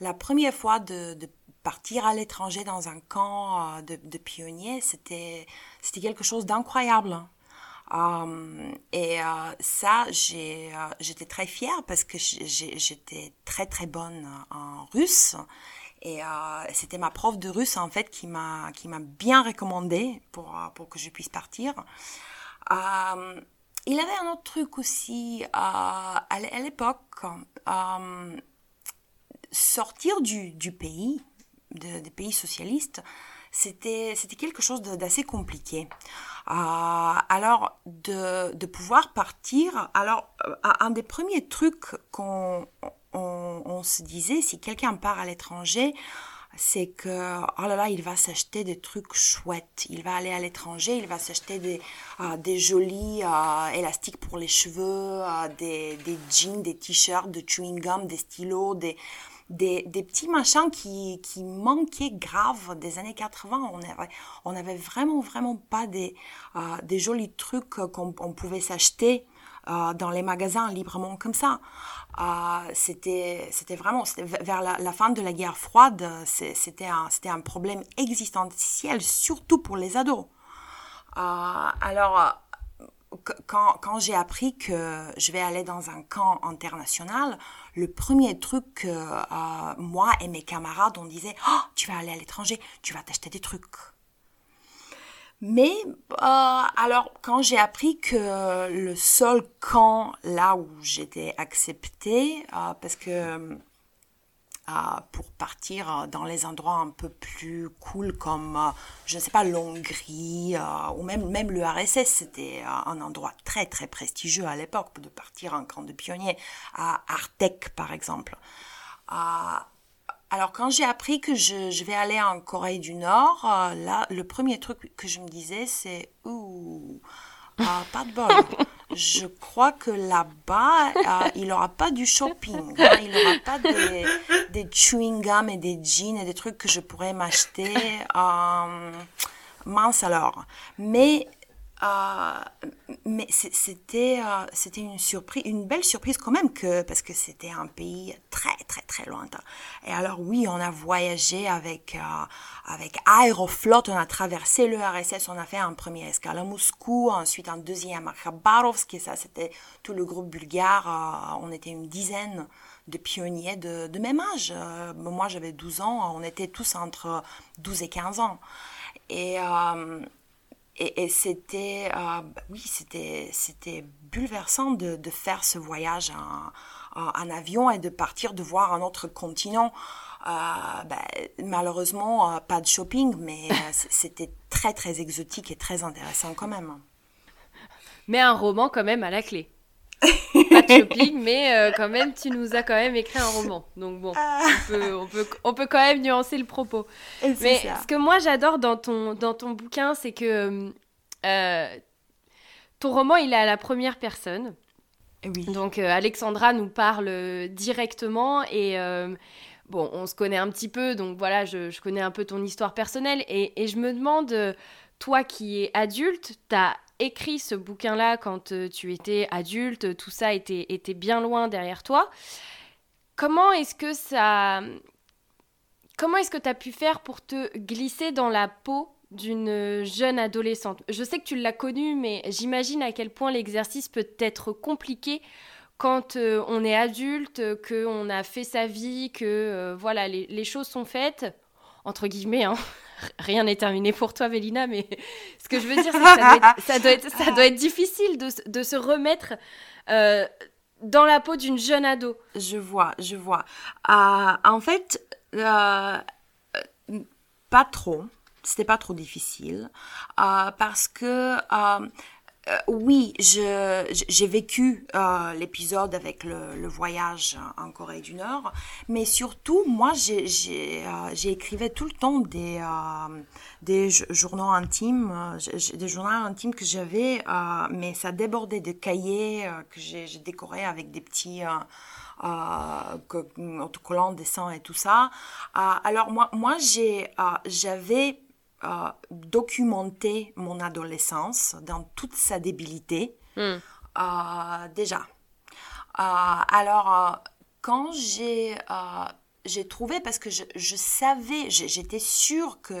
la première fois de, partir à l'étranger dans un camp euh, de, pionniers, c'était quelque chose d'incroyable. Euh, et euh, ça, j'étais très fière parce que j'étais très très bonne en russe. Et c'était ma prof de russe en fait qui m'a qui m'a bien recommandé pour pour que je puisse partir. il avait un autre truc aussi à l'époque sortir du, du pays, des pays socialistes, c'était quelque chose d'assez compliqué. Euh, alors, de, de, pouvoir partir, alors, euh, un des premiers trucs qu'on on, se disait, si quelqu'un part à l'étranger, c'est que, oh là là, il va s'acheter des trucs chouettes. Il va aller à l'étranger, il va s'acheter des, euh, des jolis élastiques pour les cheveux, des, des jeans, des t-shirts, de chewing gum, des stylos, des, des, des, petits machins qui, qui, manquaient grave des années 80. On avait, on avait vraiment, vraiment pas des, euh, des jolis trucs qu'on pouvait s'acheter euh, dans les magasins librement comme ça. Euh, c'était, c'était vraiment, vers la, fin de la guerre froide, c'était un, c'était un problème existentiel, surtout pour les ados. alors, quand, j'ai appris que je vais aller dans un camp international, le premier truc que euh, moi et mes camarades, on disait, oh, tu vas aller à l'étranger, tu vas t'acheter des trucs. Mais euh, alors, quand j'ai appris que le seul camp là où j'étais acceptée, euh, parce que pour partir euh, dans les endroits un peu plus cool comme, euh, je ne sais pas, l'Hongrie euh, ou même, même le RSS. C'était un endroit très très prestigieux à l'époque de partir en camp de pionniers, à Artek par exemple. alors quand j'ai appris que je, je, vais aller en Corée du Nord, là, le premier truc que je me disais, c'est ouh, pas de bol je crois que là-bas, euh, il n'aura pas du shopping. Hein. Il n'aura pas des, chewing-gums et des jeans et des trucs que je pourrais m'acheter. Euh, mince alors. Mais mais c'était euh, c'était une surprise, une belle surprise quand même que parce que c'était un pays très très très lointain. Et alors oui, on a voyagé avec euh, avec Aeroflot, on a traversé le RSS, on a fait un premier escale à Moscou, ensuite un deuxième à Khabarovsk, et ça c'était tout le groupe bulgare. on était une dizaine de pionniers de, de même âge. moi j'avais 12 ans, on était tous entre 12 et 15 ans. Et et, c'était, euh, bah oui, c'était, c'était bouleversant de, de, faire ce voyage en, en, avion et de partir de voir un autre continent. Euh, bah, malheureusement, euh, pas de shopping, mais euh, c'était très très exotique et très intéressant quand même. Mais un roman quand même à la clé. Pas de shopping, mais euh, quand même, tu nous as quand même écrit un roman. Donc bon, ah. on, peut, on, peut, on, peut, quand même nuancer le propos. Mais ce que moi j'adore dans ton, dans ton bouquin, c'est que euh, ton roman, il est à la première personne. Oui. Donc euh, Alexandra nous parle directement et bon, on se connaît un petit peu, donc voilà, je, je connais un peu ton histoire personnelle et, et je me demande, toi qui es adulte, tu as écrit ce bouquin-là quand euh, tu étais adulte, tout ça était, était bien loin derrière toi. Comment est-ce que ça... Comment est-ce que tu as pu faire pour te glisser dans la peau d'une jeune adolescente? Je sais que tu l'as connue, mais j'imagine à quel point l'exercice peut être compliqué quand euh, on est adulte, qu'on a fait sa vie, que euh, voilà, les, les, choses sont faites, entre guillemets, hein, rien n'est terminé pour toi, Vélina, mais ce que je veux dire, c'est que ça doit être, difficile de, de, se remettre euh, dans la peau d'une jeune ado. Je vois, je vois. Euh, en fait, euh, pas trop. C'était pas trop difficile parce que euh, oui, j'ai vécu euh, l'épisode avec le, voyage en Corée du Nord, mais surtout, moi, j'ai euh, écrivais tout le temps des, des journaux intimes, des journaux intimes que j'avais, mais ça débordait de cahiers que j'ai décorés avec des petits... autocollants, dessins et tout ça. alors moi, moi j'avais documenter mon adolescence dans toute sa débilité. Hmm. Euh, déjà. Euh, alors, euh, quand j'ai j'ai trouvé parce que je, je savais, j'étais sûre que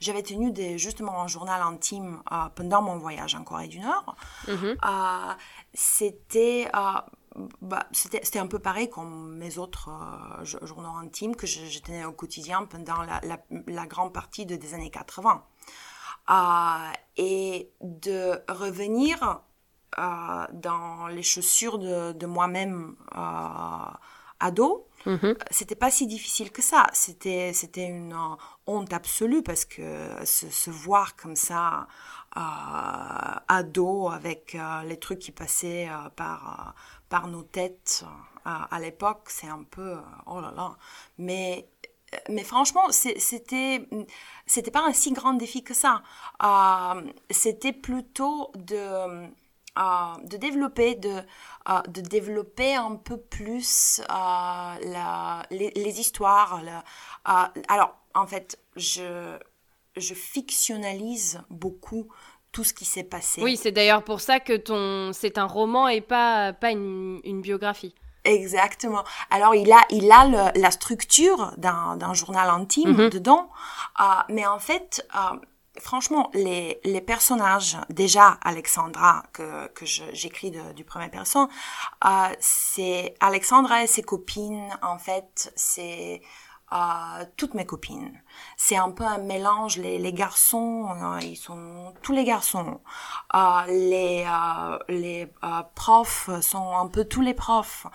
j'avais tenu des, justement un journal intime pendant mon voyage en Corée du Nord. Mm-hmm. C'était bah, c'était un peu pareil comme mes autres euh, journaux intimes que je, tenais au quotidien pendant la, la, grande partie de, des années 80. Euh, et de revenir euh, dans les chaussures de, de moi-même ado, mm-hmm. c'était pas si difficile que ça. C'était c'était une honte absolue parce que se, se voir comme ça ado avec les trucs qui passaient par par nos têtes euh, à, l'époque, c'est un peu euh, oh là là. Mais mais franchement, c'était c'était pas un si grand défi que ça. Euh, c'était plutôt de de développer de de développer un peu plus la, les, histoires. alors en fait, je je fictionnalise beaucoup tout ce qui s'est passé. Oui, c'est d'ailleurs pour ça que ton c'est un roman et pas pas une, une biographie. Exactement. Alors il a il a le, la structure d'un journal intime mhm. dedans, euh, mais en fait. Euh, franchement, les, les personnages, déjà Alexandra, que, que j'écris du premier personne, euh, c'est Alexandra et ses copines, en fait, c'est toutes mes copines. C'est un peu un mélange. Les, les garçons, euh, ils sont tous les garçons. Euh, les euh, les profs sont un peu tous les profs.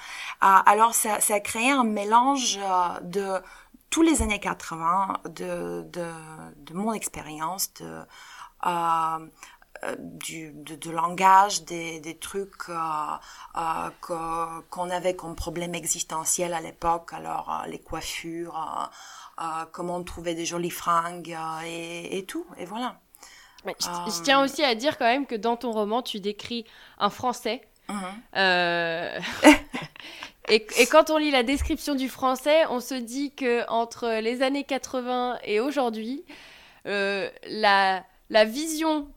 alors ça, ça a créé un mélange de tous les années 80, de de, de mon expérience, de euh, du, de, langage, des, des trucs euh, euh, qu'on avait comme problème existentiel à l'époque, alors les coiffures, comment trouver des jolies fringues et, et tout, et voilà. je, tiens aussi à dire quand même que dans ton roman, tu décris un Français. Mhm. et, et, quand on lit la description du français, on se dit que entre les années 80 et aujourd'hui, la, la vision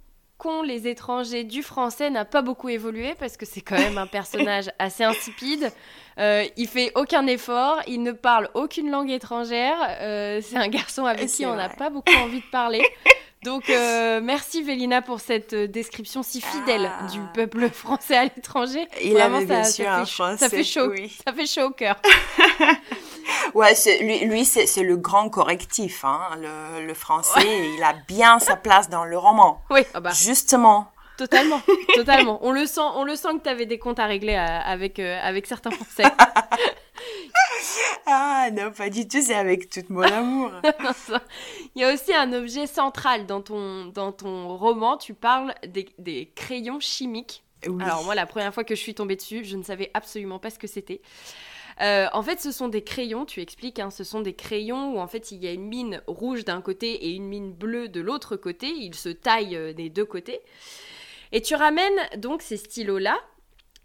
qu'ont les étrangers du français n'a pas beaucoup évolué parce que c'est quand même un personnage assez insipide. Euh, il fait aucun effort, il ne parle aucune langue étrangère. Euh, c'est un garçon avec qui on n'a pas beaucoup envie de parler. Donc euh, merci Vélina pour cette description si fidèle ah. du peuple français à l'étranger. Il Vraiment, ça, ça, fait, ça fait chaud, ça fait chaud au cœur. Ouais, lui, lui c'est le grand correctif. Hein. Le, le, français, il a bien sa place dans le roman. Oui, ah bah. Justement. Totalement, totalement. On le sent, on le sent que tu avais des comptes à régler euh, avec, euh, avec certains Français. ah non, pas du tout, c'est avec tout mon amour. Il y a aussi un objet central dans ton, dans ton roman, tu parles des, des crayons chimiques. Alors moi, la première fois que je suis tombée dessus, je ne savais absolument pas ce que c'était. Euh, en fait, ce sont des crayons, tu expliques, hein, ce sont des crayons où en fait il y a une mine rouge d'un côté et une mine bleue de l'autre côté. Ils se taillent euh, des deux côtés. Et tu ramènes donc ces stylos-là,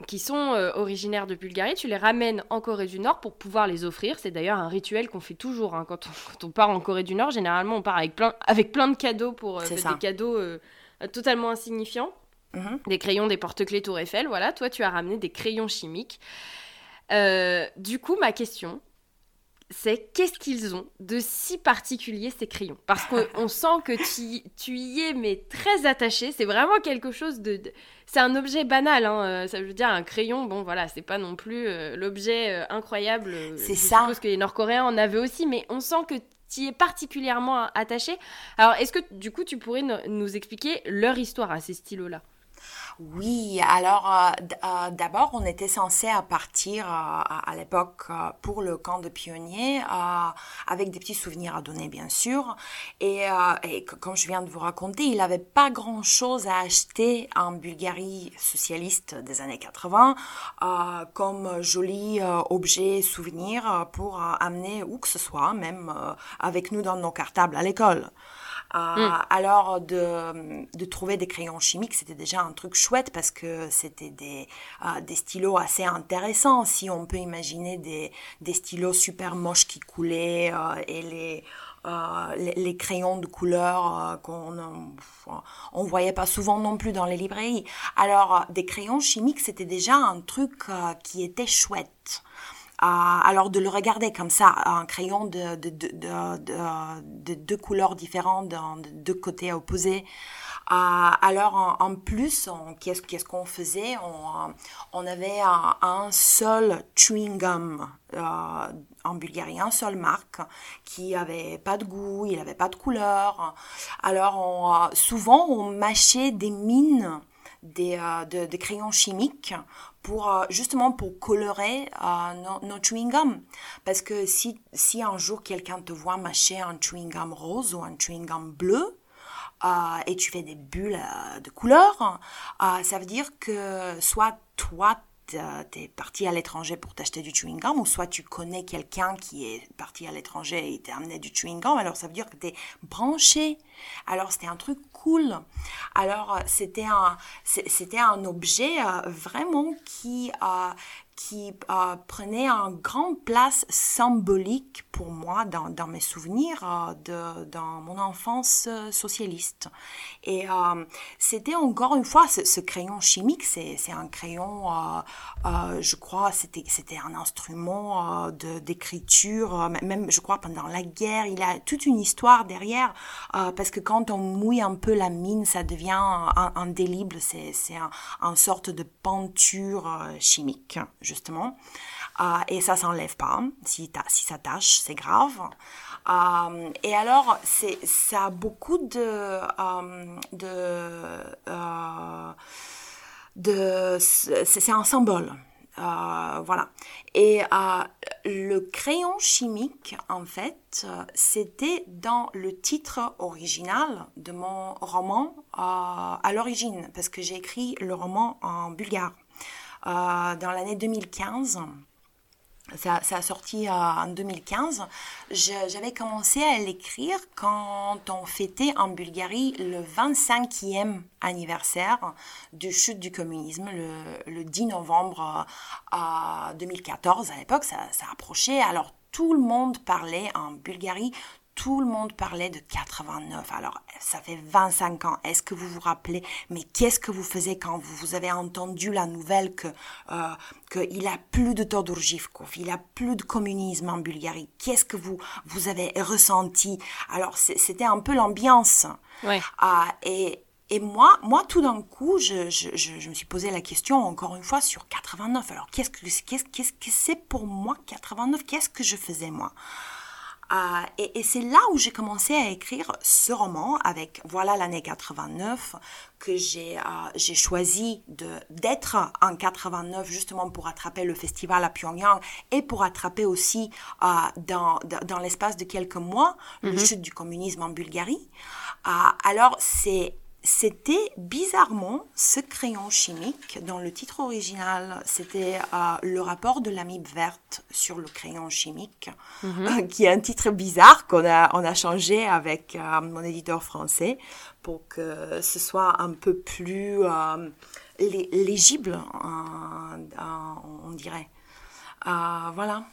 qui sont euh, originaires de Bulgarie, tu les ramènes en Corée du Nord pour pouvoir les offrir. C'est d'ailleurs un rituel qu'on fait toujours hein, quand, on, part en Corée du Nord. Généralement, on part avec plein, avec plein de cadeaux pour des cadeaux totalement insignifiants. Mhm. Des crayons, des porte-clés Tour Eiffel, voilà. Toi, tu as ramené des crayons chimiques. Euh, du coup, ma question, c'est qu'est-ce qu'ils ont de si particulier ces crayons? Parce qu'on sent que tu, y es mais très attaché. C'est vraiment quelque chose de, c'est un objet banal. Hein. Euh, ça veut dire un crayon. Bon, voilà, c'est pas non plus euh, l'objet incroyable. C'est ça. Je suppose que les Nord-Coréens en avaient aussi, mais on sent que tu y es particulièrement attaché. Alors, est-ce que du coup, tu pourrais nous expliquer leur histoire à ces stylos-là? Oui, alors euh, euh, d'abord, on était censé partir euh, à, l'époque pour le camp de pionniers avec des petits souvenirs à donner, bien sûr. Et, comme je viens de vous raconter, il n'avait pas grand-chose à acheter en Bulgarie socialiste des années 80 comme joli objet souvenir pour amener où que ce soit, même avec nous dans nos cartables à l'école. Hmm. Alors, de, de, trouver des crayons chimiques, c'était déjà un truc chouette parce que c'était des, euh, des stylos assez intéressants. Si on peut imaginer des, des stylos super moches qui coulaient euh, et les, euh, les, crayons de couleur qu'on on voyait pas souvent non plus dans les librairies. Alors, des crayons chimiques, c'était déjà un truc qui était chouette alors de le regarder comme ça, un crayon de, de, de, deux couleurs différentes, de deux côtés opposés. alors en, plus, qu'est-ce qu'on faisait? On, avait un, seul chewing gum euh, en Bulgarie, un seul marque qui avait pas de goût, il avait pas de couleur. Alors on, souvent on mâchait des mines des, euh, de, crayons chimiques euh, justement pour colorer euh, nos, chewing gum. Parce que si, si un jour quelqu'un te voit mâcher un chewing gum rose ou un chewing gum bleu et tu fais des bulles de couleur ça veut dire que soit toi t'es parti à l'étranger pour t'acheter du chewing gum, ou soit tu connais quelqu'un qui est parti à l'étranger et t'a amené du chewing gum, alors ça veut dire que t'es branché. Alors c'était un truc cool. Alors c'était un, c'était un objet euh, vraiment qui, euh, qui euh, prenait une grande place symbolique pour moi dans, dans mes souvenirs euh, de, dans mon enfance euh, socialiste. Et c'était encore une fois ce, crayon chimique, c'est un crayon, je crois, c'était un instrument d'écriture, même je crois pendant la guerre, il a toute une histoire derrière, parce que quand on mouille un peu la mine, ça devient indélible, c'est un, une sorte de peinture chimique justement. Euh, et ça s'enlève pas. Si, ça tâche, c'est grave. Euh, et alors, ça a beaucoup de... Euh, c'est, un symbole. voilà. Et le crayon chimique, en fait, c'était dans le titre original de mon roman à l'origine, parce que j'ai écrit le roman en bulgare. Euh, dans l'année 2015. Ça, a sorti euh, en 2015. J'avais commencé à l'écrire quand on fêtait en Bulgarie le 25e anniversaire du chute du communisme, le, 10 novembre 2014. Euh, à l'époque, ça approchait. Alors tout le monde parlait en Bulgarie tout le monde parlait de 89. Alors, ça fait 25 ans. Est-ce que vous vous rappelez? Mais qu'est-ce que vous faisiez quand vous, avez entendu la nouvelle que euh, qu'il a plus de Todor Zhivkov, il a plus de communisme en Bulgarie? Qu'est-ce que vous vous avez ressenti? Alors, c'était un peu l'ambiance. Ouais. Ah, et et moi, moi, tout d'un coup, je, je, je, me suis posé la question encore une fois sur 89. Alors, qu'est-ce que qu'est-ce, qu'est-ce que c'est pour moi 89 Qu'est-ce que je faisais moi? Euh, et, c'est là où j'ai commencé à écrire ce roman avec voilà l'année 89 que j'ai euh, j'ai choisi de d'être en 89 justement pour attraper le festival à Pyongyang et pour attraper aussi euh, dans, dans l'espace de quelques mois le mhm. chute du communisme en Bulgarie. alors c'est c'était bizarrement ce crayon chimique dans le titre original. C'était euh, le rapport de l'amibe verte sur le crayon chimique, mhm. euh, qui est un titre bizarre qu'on a, on a changé avec euh, mon éditeur français pour que ce soit un peu plus légible, on dirait. voilà.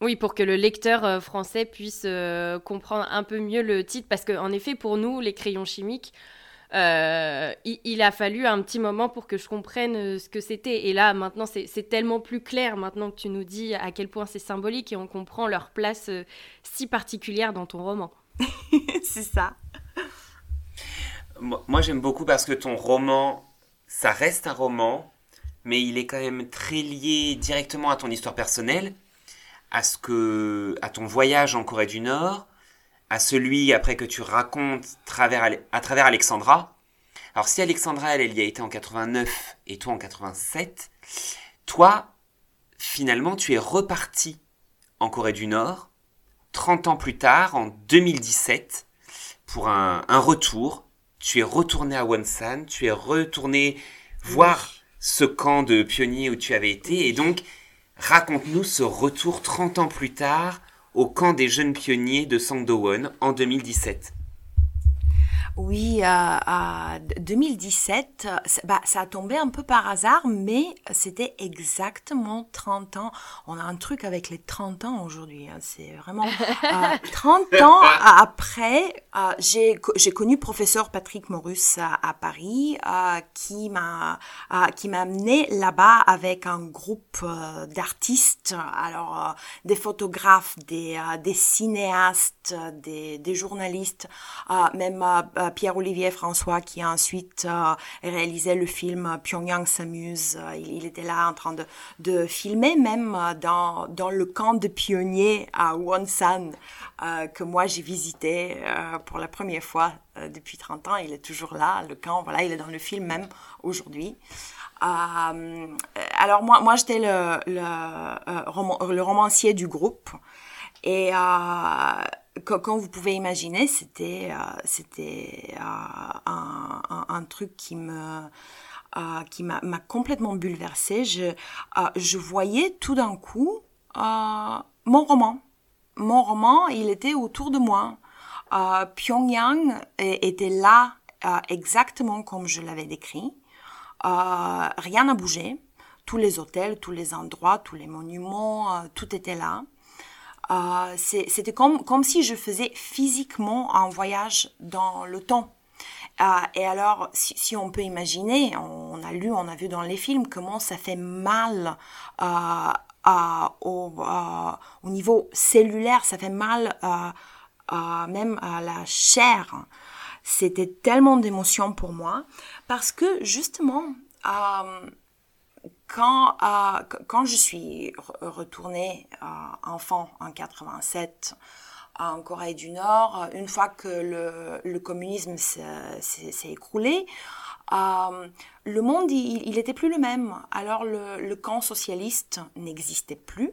Oui, pour que le lecteur français puisse comprendre un peu mieux le titre, parce qu'en effet, pour nous, les crayons chimiques, euh, il, a fallu un petit moment pour que je comprenne euh, ce que c'était. Et là, maintenant, c'est tellement plus clair, maintenant que tu nous dis à quel point c'est symbolique et on comprend leur place euh, si particulière dans ton roman. c'est ça. Moi, j'aime beaucoup parce que ton roman, ça reste un roman, mais il est quand même très lié directement à ton histoire personnelle, à, ce que, à ton voyage en Corée du Nord, à celui après que tu racontes à travers Alexandra. Alors si Alexandra, elle, elle y a été en 89 et toi en 87, toi, finalement, tu es reparti en Corée du Nord, 30 ans plus tard, en 2017, pour un, retour. Tu es retourné à Wonsan, tu es retourné voir ce camp de pionniers où tu avais été, et donc, raconte-nous ce retour 30 ans plus tard au camp des jeunes pionniers de Sangdowon en 2017. Oui, euh, 2017, bah, ça a tombé un peu par hasard, mais c'était exactement 30 ans. On a un truc avec les 30 ans aujourd'hui. Hein, c'est vraiment 30 euh, ans après, euh, j'ai connu professeur Patrick Morus à, Paris, euh, qui m'a qui m'a amené là-bas avec un groupe d'artistes, alors des photographes, des, des cinéastes, des, des journalistes, même Pierre-Olivier François qui a ensuite euh, réalisé le film Pyongyang s'amuse. Euh, il, était là en train de, filmer même euh, dans, dans, le camp de pionniers à Wonsan que moi j'ai visité pour la première fois depuis 30 ans. Il est toujours là, le camp, voilà, il est dans le film même aujourd'hui. alors moi, moi j'étais le, le, le, romancier du groupe et comme vous pouvez imaginer, c'était euh, c'était euh, un, un, truc qui me euh, qui m'a complètement bouleversée. Je je voyais tout d'un coup mon roman. Mon roman, il était autour de moi. Pyongyang était là exactement comme je l'avais décrit. rien n'a bougé. Tous les hôtels, tous les endroits, tous les monuments, tout était là. Euh, c'était comme, comme si je faisais physiquement un voyage dans le temps. Euh, et alors, si, on peut imaginer, on, a lu, on a vu dans les films comment ça fait mal euh, au, au, niveau cellulaire, ça fait mal même à la chair. C'était tellement d'émotions pour moi parce que justement, quand, euh, quand je suis retournée euh, enfant en 87 en Corée du Nord, une fois que le, le communisme s'est écroulé, euh, le monde, il n'était plus le même. Alors le, le camp socialiste n'existait plus.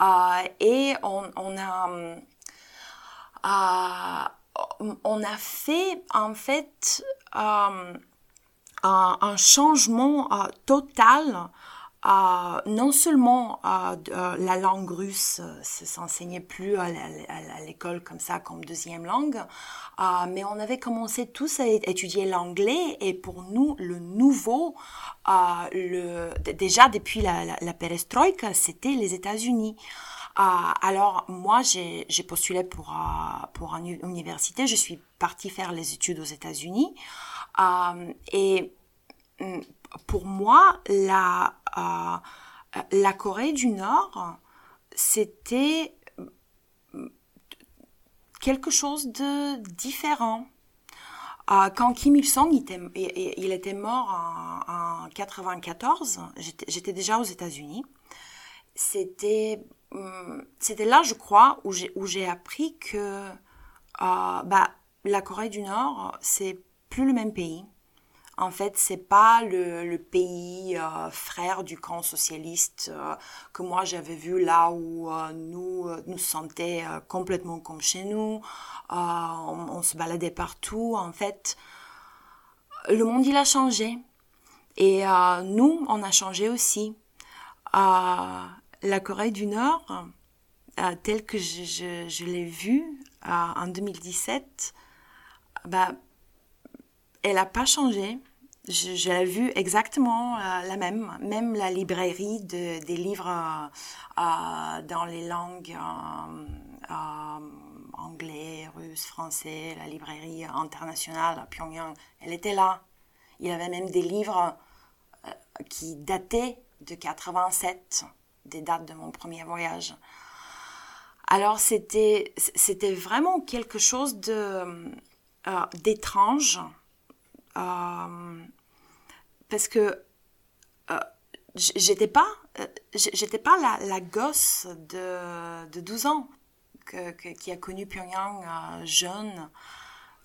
Euh, et on, on a... Euh, on a fait en fait un, changement euh, total. Euh, non seulement euh, la langue russe ne s'enseignait plus à, l'école comme ça, comme deuxième langue, mais on avait commencé tous à étudier l'anglais et pour nous, le nouveau, le, déjà depuis la, la, la perestroïka, c'était les États-Unis. alors moi, j'ai postulé pour, pour une université, je suis partie faire les études aux États-Unis. Euh, et mm, pour moi, la, euh, la Corée du Nord, c'était mm, quelque chose de différent. Euh, quand Kim Il-sung était, il était mort en, en 94, j'étais déjà aux États-Unis. C'était mm, c'était là, je crois, où j'ai appris que bah la Corée du Nord, c'est plus le même pays. En fait, c'est pas le, pays euh, frère du camp socialiste euh, que moi j'avais vu là où euh, nous nous sentions complètement comme chez nous. On, se baladait partout. En fait, le monde, il a changé. Et nous, on a changé aussi. la Corée du Nord, telle que je, je, l'ai vue en 2017, bah, elle n'a pas changé. Je, l'ai vue exactement la même, même la librairie de, des livres dans les langues anglais, russe, français, la librairie internationale à Pyongyang, elle était là. Il y avait même des livres euh, qui dataient de 87, des dates de mon premier voyage. Alors c'était c'était vraiment quelque chose de euh, d'étrange euh, parce que j'étais pas j'étais pas la, la, gosse de, de 12 ans qui a connu Pyongyang euh, jeune.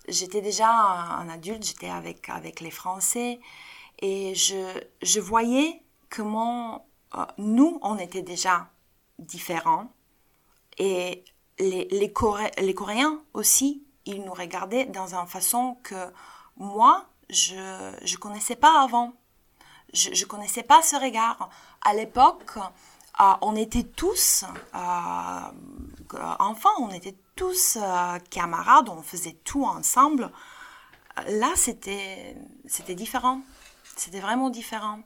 J'étais déjà un, adulte, j'étais avec, avec les Français et je, je voyais comment euh, nous, on était déjà différents et les, les, les Coréens aussi, ils nous regardaient dans une façon que moi, je ne connaissais pas avant. Je ne connaissais pas ce regard. À l'époque, euh, on était tous enfants, on était tous euh, camarades, on faisait tout ensemble. Là, c'était différent. C'était vraiment différent.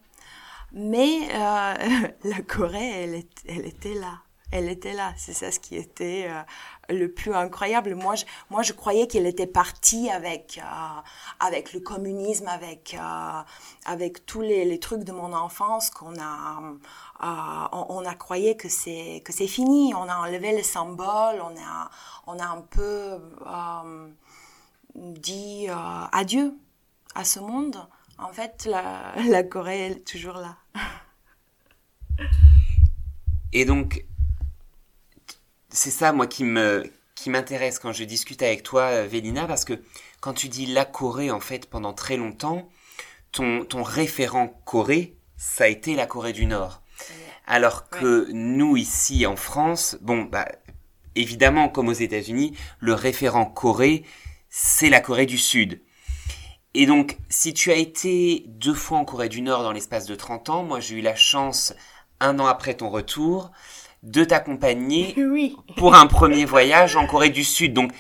Mais euh, la Corée, elle était là elle était là. C'est ça ce qui était euh, le plus incroyable. Moi, je, moi, je croyais qu'elle était partie avec, euh, avec le communisme, avec, euh, avec tous les, trucs de mon enfance qu'on a, on, a croyé que c'est, que c'est fini. On a enlevé les symboles, on a, on a un peu dit adieu à ce monde. En fait, la, la Corée est toujours là. Et donc, c'est ça, moi, qui me qui m'intéresse quand je discute avec toi, euh, Vélina, parce que quand tu dis la Corée, en fait, pendant très longtemps, ton, ton référent Corée, ça a été la Corée du Nord. Alors que nous, ici, en France, bon, bah, évidemment, comme aux États-Unis, le référent Corée, c'est la Corée du Sud. Et donc, si tu as été deux fois en Corée du Nord dans l'espace de 30 ans, moi j'ai eu la chance, un an après ton retour, de t'accompagner pour un premier voyage en Corée du Sud. Donc,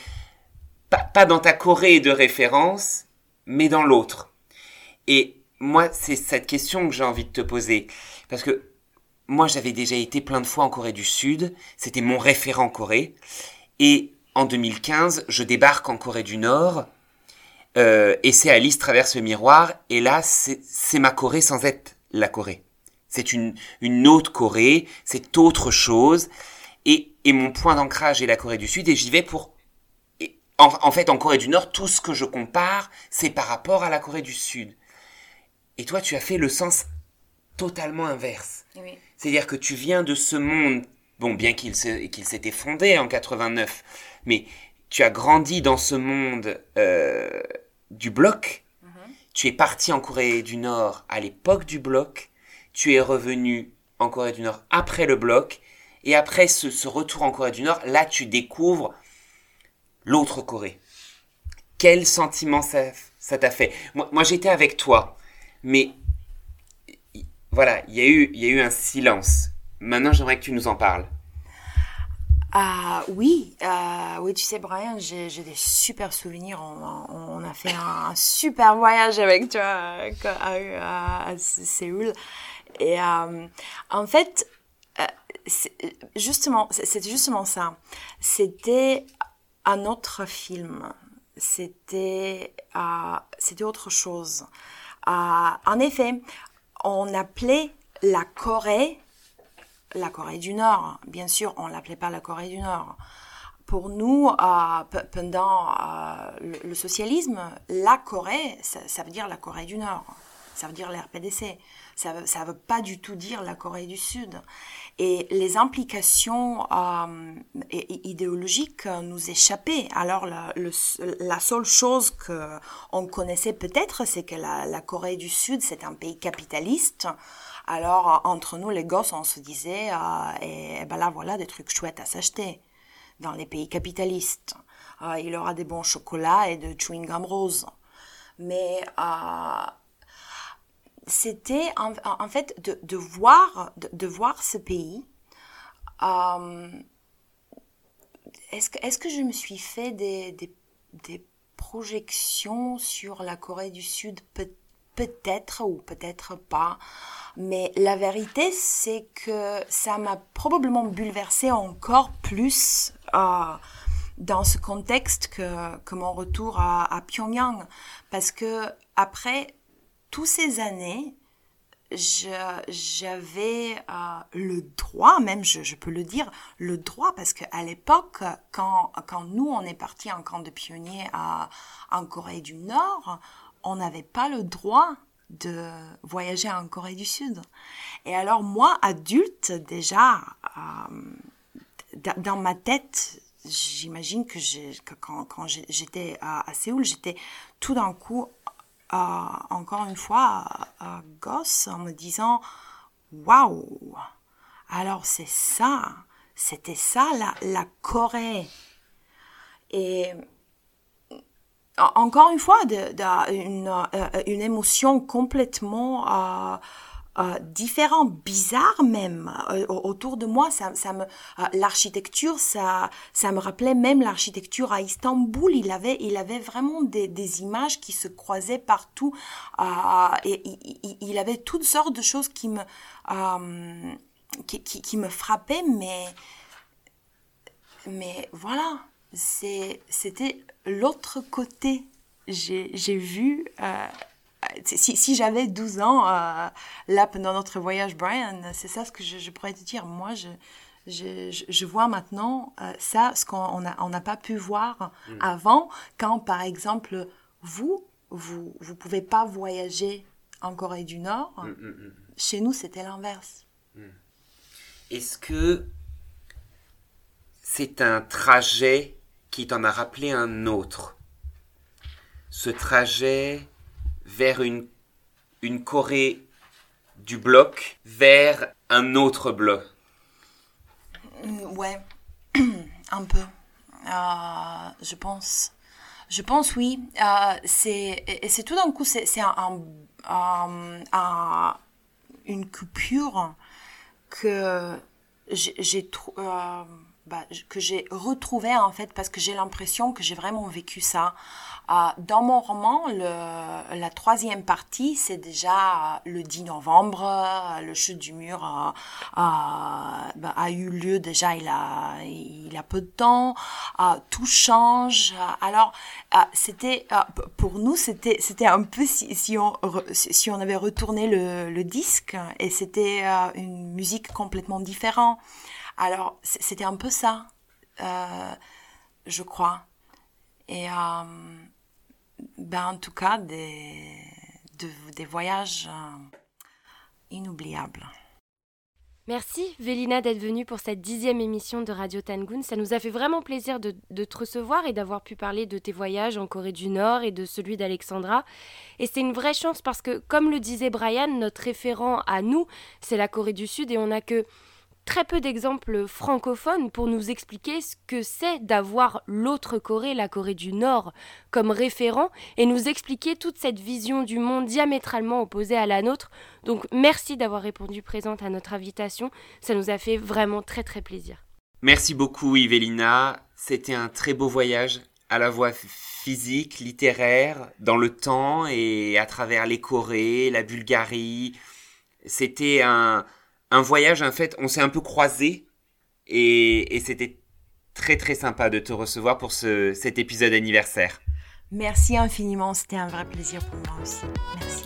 pas, dans ta Corée de référence, mais dans l'autre. Et moi, c'est cette question que j'ai envie de te poser. Parce que moi, j'avais déjà été plein de fois en Corée du Sud. C'était mon référent Corée. Et en 2015, je débarque en Corée du Nord. Euh, et c'est Alice traverse le miroir. Et là, c'est ma Corée sans être la Corée. C'est une, une autre Corée, c'est autre chose. Et, et mon point d'ancrage est la Corée du Sud et j'y vais pour... en, fait, en Corée du Nord, tout ce que je compare, c'est par rapport à la Corée du Sud. Et toi, tu as fait le sens totalement inverse. C'est-à-dire que tu viens de ce monde, bon, bien qu'il s'était fondé en 89, mais tu as grandi dans ce monde euh, du bloc. Mhm. Tu es parti en Corée du Nord à l'époque du bloc tu es revenu en Corée du Nord après le bloc, et après ce, retour en Corée du Nord, là tu découvres l'autre Corée. Quel sentiment ça t'a fait? Moi, j'étais avec toi, mais voilà, il y, a eu, y a eu un silence. Maintenant j'aimerais que tu nous en parles. Ah oui, euh, oui, tu sais, Brian, j'ai des super souvenirs. On, a fait un, super voyage avec toi à, à Séoul. Et euh, en fait, euh, justement, c'était justement ça. C'était un autre film. C'était euh, c'était autre chose. en effet, on appelait la Corée la Corée du Nord. Bien sûr, on l'appelait pas la Corée du Nord. Pour nous, pendant le, socialisme, la Corée, ça, veut dire la Corée du Nord. Ça veut dire l'RPDC. Ça ne veut pas du tout dire la Corée du Sud. Et les implications euh, idéologiques nous échappaient. Alors la seule chose qu'on connaissait peut-être, c'est que la, Corée du Sud, c'est un pays capitaliste. Alors entre nous, les gosses, on se disait, euh, et, ben là voilà des trucs chouettes à s'acheter dans les pays capitalistes. Euh, il aura des bons chocolats et de chewing gum rose. mais c'était en, fait de, voir, de, voir ce pays. est-ce que, est que je me suis fait des, des projections sur la Corée du Sud? Peut-être ou peut-être pas. Mais la vérité, c'est que ça m'a probablement bouleversé encore plus euh, dans ce contexte que, que mon retour à, à Pyongyang. Parce que après toutes ces années, j'avais euh, le droit, même je, je, peux le dire, le droit, parce qu'à l'époque, quand, quand nous, on est parti en camp de pionniers à, en Corée du Nord, on n'avait pas le droit de voyager en Corée du Sud. Et alors moi, adulte, déjà, euh, dans ma tête, j'imagine que, quand, quand j'étais à, à, Séoul, j'étais tout d'un coup, euh, encore une fois, euh, gosse, en me disant, waouh, alors c'est ça, c'était ça la, la Corée. Et encore une fois, une, euh, une, émotion complètement euh, euh, différente, bizarre même. autour de moi, ça, me, l'architecture, ça, ça me rappelait même l'architecture à Istanbul. Il avait, il avait vraiment des, des images qui se croisaient partout. et il, avait toutes sortes de choses qui me, qui, qui me frappaient, mais, mais voilà c'était l'autre côté. J'ai vu, euh, si, si j'avais 12 ans, euh, là, pendant notre voyage, Brian, c'est ça ce que je, pourrais te dire. Moi, je, je, je vois maintenant euh, ça, ce qu'on n'a on pas pu voir mm. avant, quand, par exemple, vous, vous ne pouvez pas voyager en Corée du Nord. Mm, mm, Chez nous, c'était l'inverse. Est-ce que c'est un trajet qui t'en a rappelé un autre. Ce trajet vers une, Corée du bloc vers un autre bloc. Mm, ouais, un peu. Euh, je pense. Je pense oui. Euh, c'est tout d'un coup c'est un, un, une coupure que j'ai. Euh, bah, que j'ai retrouvé en fait parce que j'ai l'impression que j'ai vraiment vécu ça. Euh, dans mon roman, le, la troisième partie, c'est déjà le 10 novembre, le chute du mur bah, a eu lieu déjà il a, il a peu de temps, euh, tout change. Alors, c'était pour nous, c'était c'était un peu si, si, on, si on avait retourné le, le disque et c'était une musique complètement différente. Alors, c'était un peu ça, euh, je crois. Et euh, ben, en tout cas, des, des voyages euh, inoubliables. Merci Vélina d'être venue pour cette dixième émission de Radio Tangoon. Ça nous a fait vraiment plaisir de, de te recevoir et d'avoir pu parler de tes voyages en Corée du Nord et de celui d'Alexandra. Et c'est une vraie chance parce que, comme le disait Brian, notre référent à nous, c'est la Corée du Sud et on n'a que très peu d'exemples francophones pour nous expliquer ce que c'est d'avoir l'autre Corée, la Corée du Nord, comme référent et nous expliquer toute cette vision du monde diamétralement opposée à la nôtre. Donc merci d'avoir répondu présente à notre invitation, ça nous a fait vraiment très très plaisir. Merci beaucoup Yvelina, c'était un très beau voyage à la voix physique, littéraire, dans le temps et à travers les Corées, la Bulgarie. C'était un un voyage, en fait, on s'est un peu croisés et, c'était très très sympa de te recevoir pour ce, cet épisode anniversaire. Merci infiniment, c'était un vrai plaisir pour moi aussi. Merci.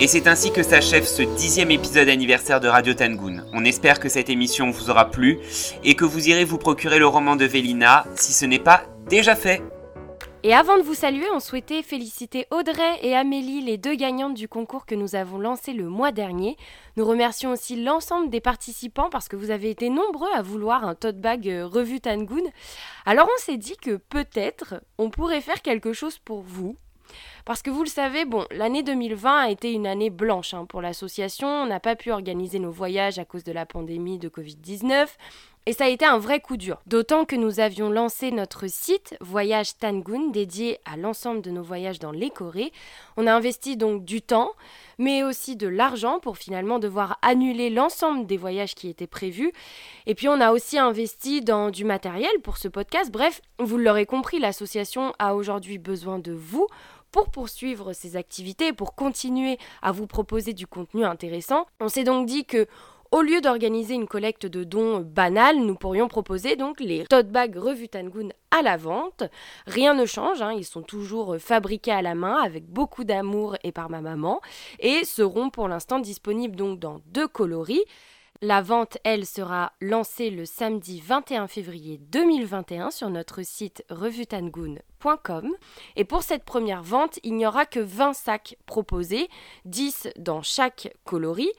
Et c'est ainsi que s'achève ce dixième épisode anniversaire de Radio Tangoon. On espère que cette émission vous aura plu et que vous irez vous procurer le roman de Vélina si ce n'est pas déjà fait. Et avant de vous saluer, on souhaitait féliciter Audrey et Amélie, les deux gagnantes du concours que nous avons lancé le mois dernier. Nous remercions aussi l'ensemble des participants parce que vous avez été nombreux à vouloir un tote bag euh, revue Tangoon. Alors on s'est dit que peut-être on pourrait faire quelque chose pour vous. Parce que vous le savez, bon, l'année 2020 a été une année blanche hein, pour l'association. On n'a pas pu organiser nos voyages à cause de la pandémie de Covid-19. Et ça a été un vrai coup dur. D'autant que nous avions lancé notre site Voyage Tangun dédié à l'ensemble de nos voyages dans les Corées. On a investi donc du temps, mais aussi de l'argent pour finalement devoir annuler l'ensemble des voyages qui étaient prévus. Et puis on a aussi investi dans du matériel pour ce podcast. Bref, vous l'aurez compris, l'association a aujourd'hui besoin de vous pour poursuivre ces activités, pour continuer à vous proposer du contenu intéressant. On s'est donc dit que au lieu d'organiser une collecte de dons banale, nous pourrions proposer donc les tote bags revue Tangoon à la vente. Rien ne change, hein, ils sont toujours fabriqués à la main avec beaucoup d'amour et par ma maman et seront pour l'instant disponibles donc dans deux coloris. La vente, elle, sera lancée le samedi 21 février 2021 sur notre site revutangoon.com. Et pour cette première vente, il n'y aura que 20 sacs proposés, 10 dans chaque coloris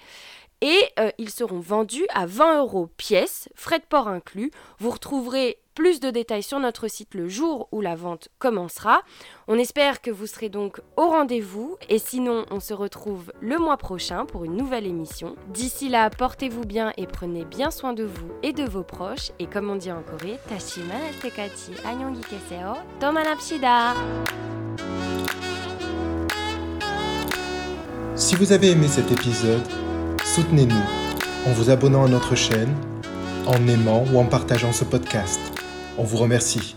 et euh, ils seront vendus à 20 euros pièce, frais de port inclus. Vous retrouverez plus de détails sur notre site le jour où la vente commencera. On espère que vous serez donc au rendez-vous et sinon on se retrouve le mois prochain pour une nouvelle émission. D'ici là, portez-vous bien et prenez bien soin de vous et de vos proches et comme on dit en Corée, Tashima Tekati Anyongi Keseo, Tomanapshida. Si vous avez aimé cet épisode, Soutenez-nous en vous abonnant à notre chaîne, en aimant ou en partageant ce podcast. On vous remercie.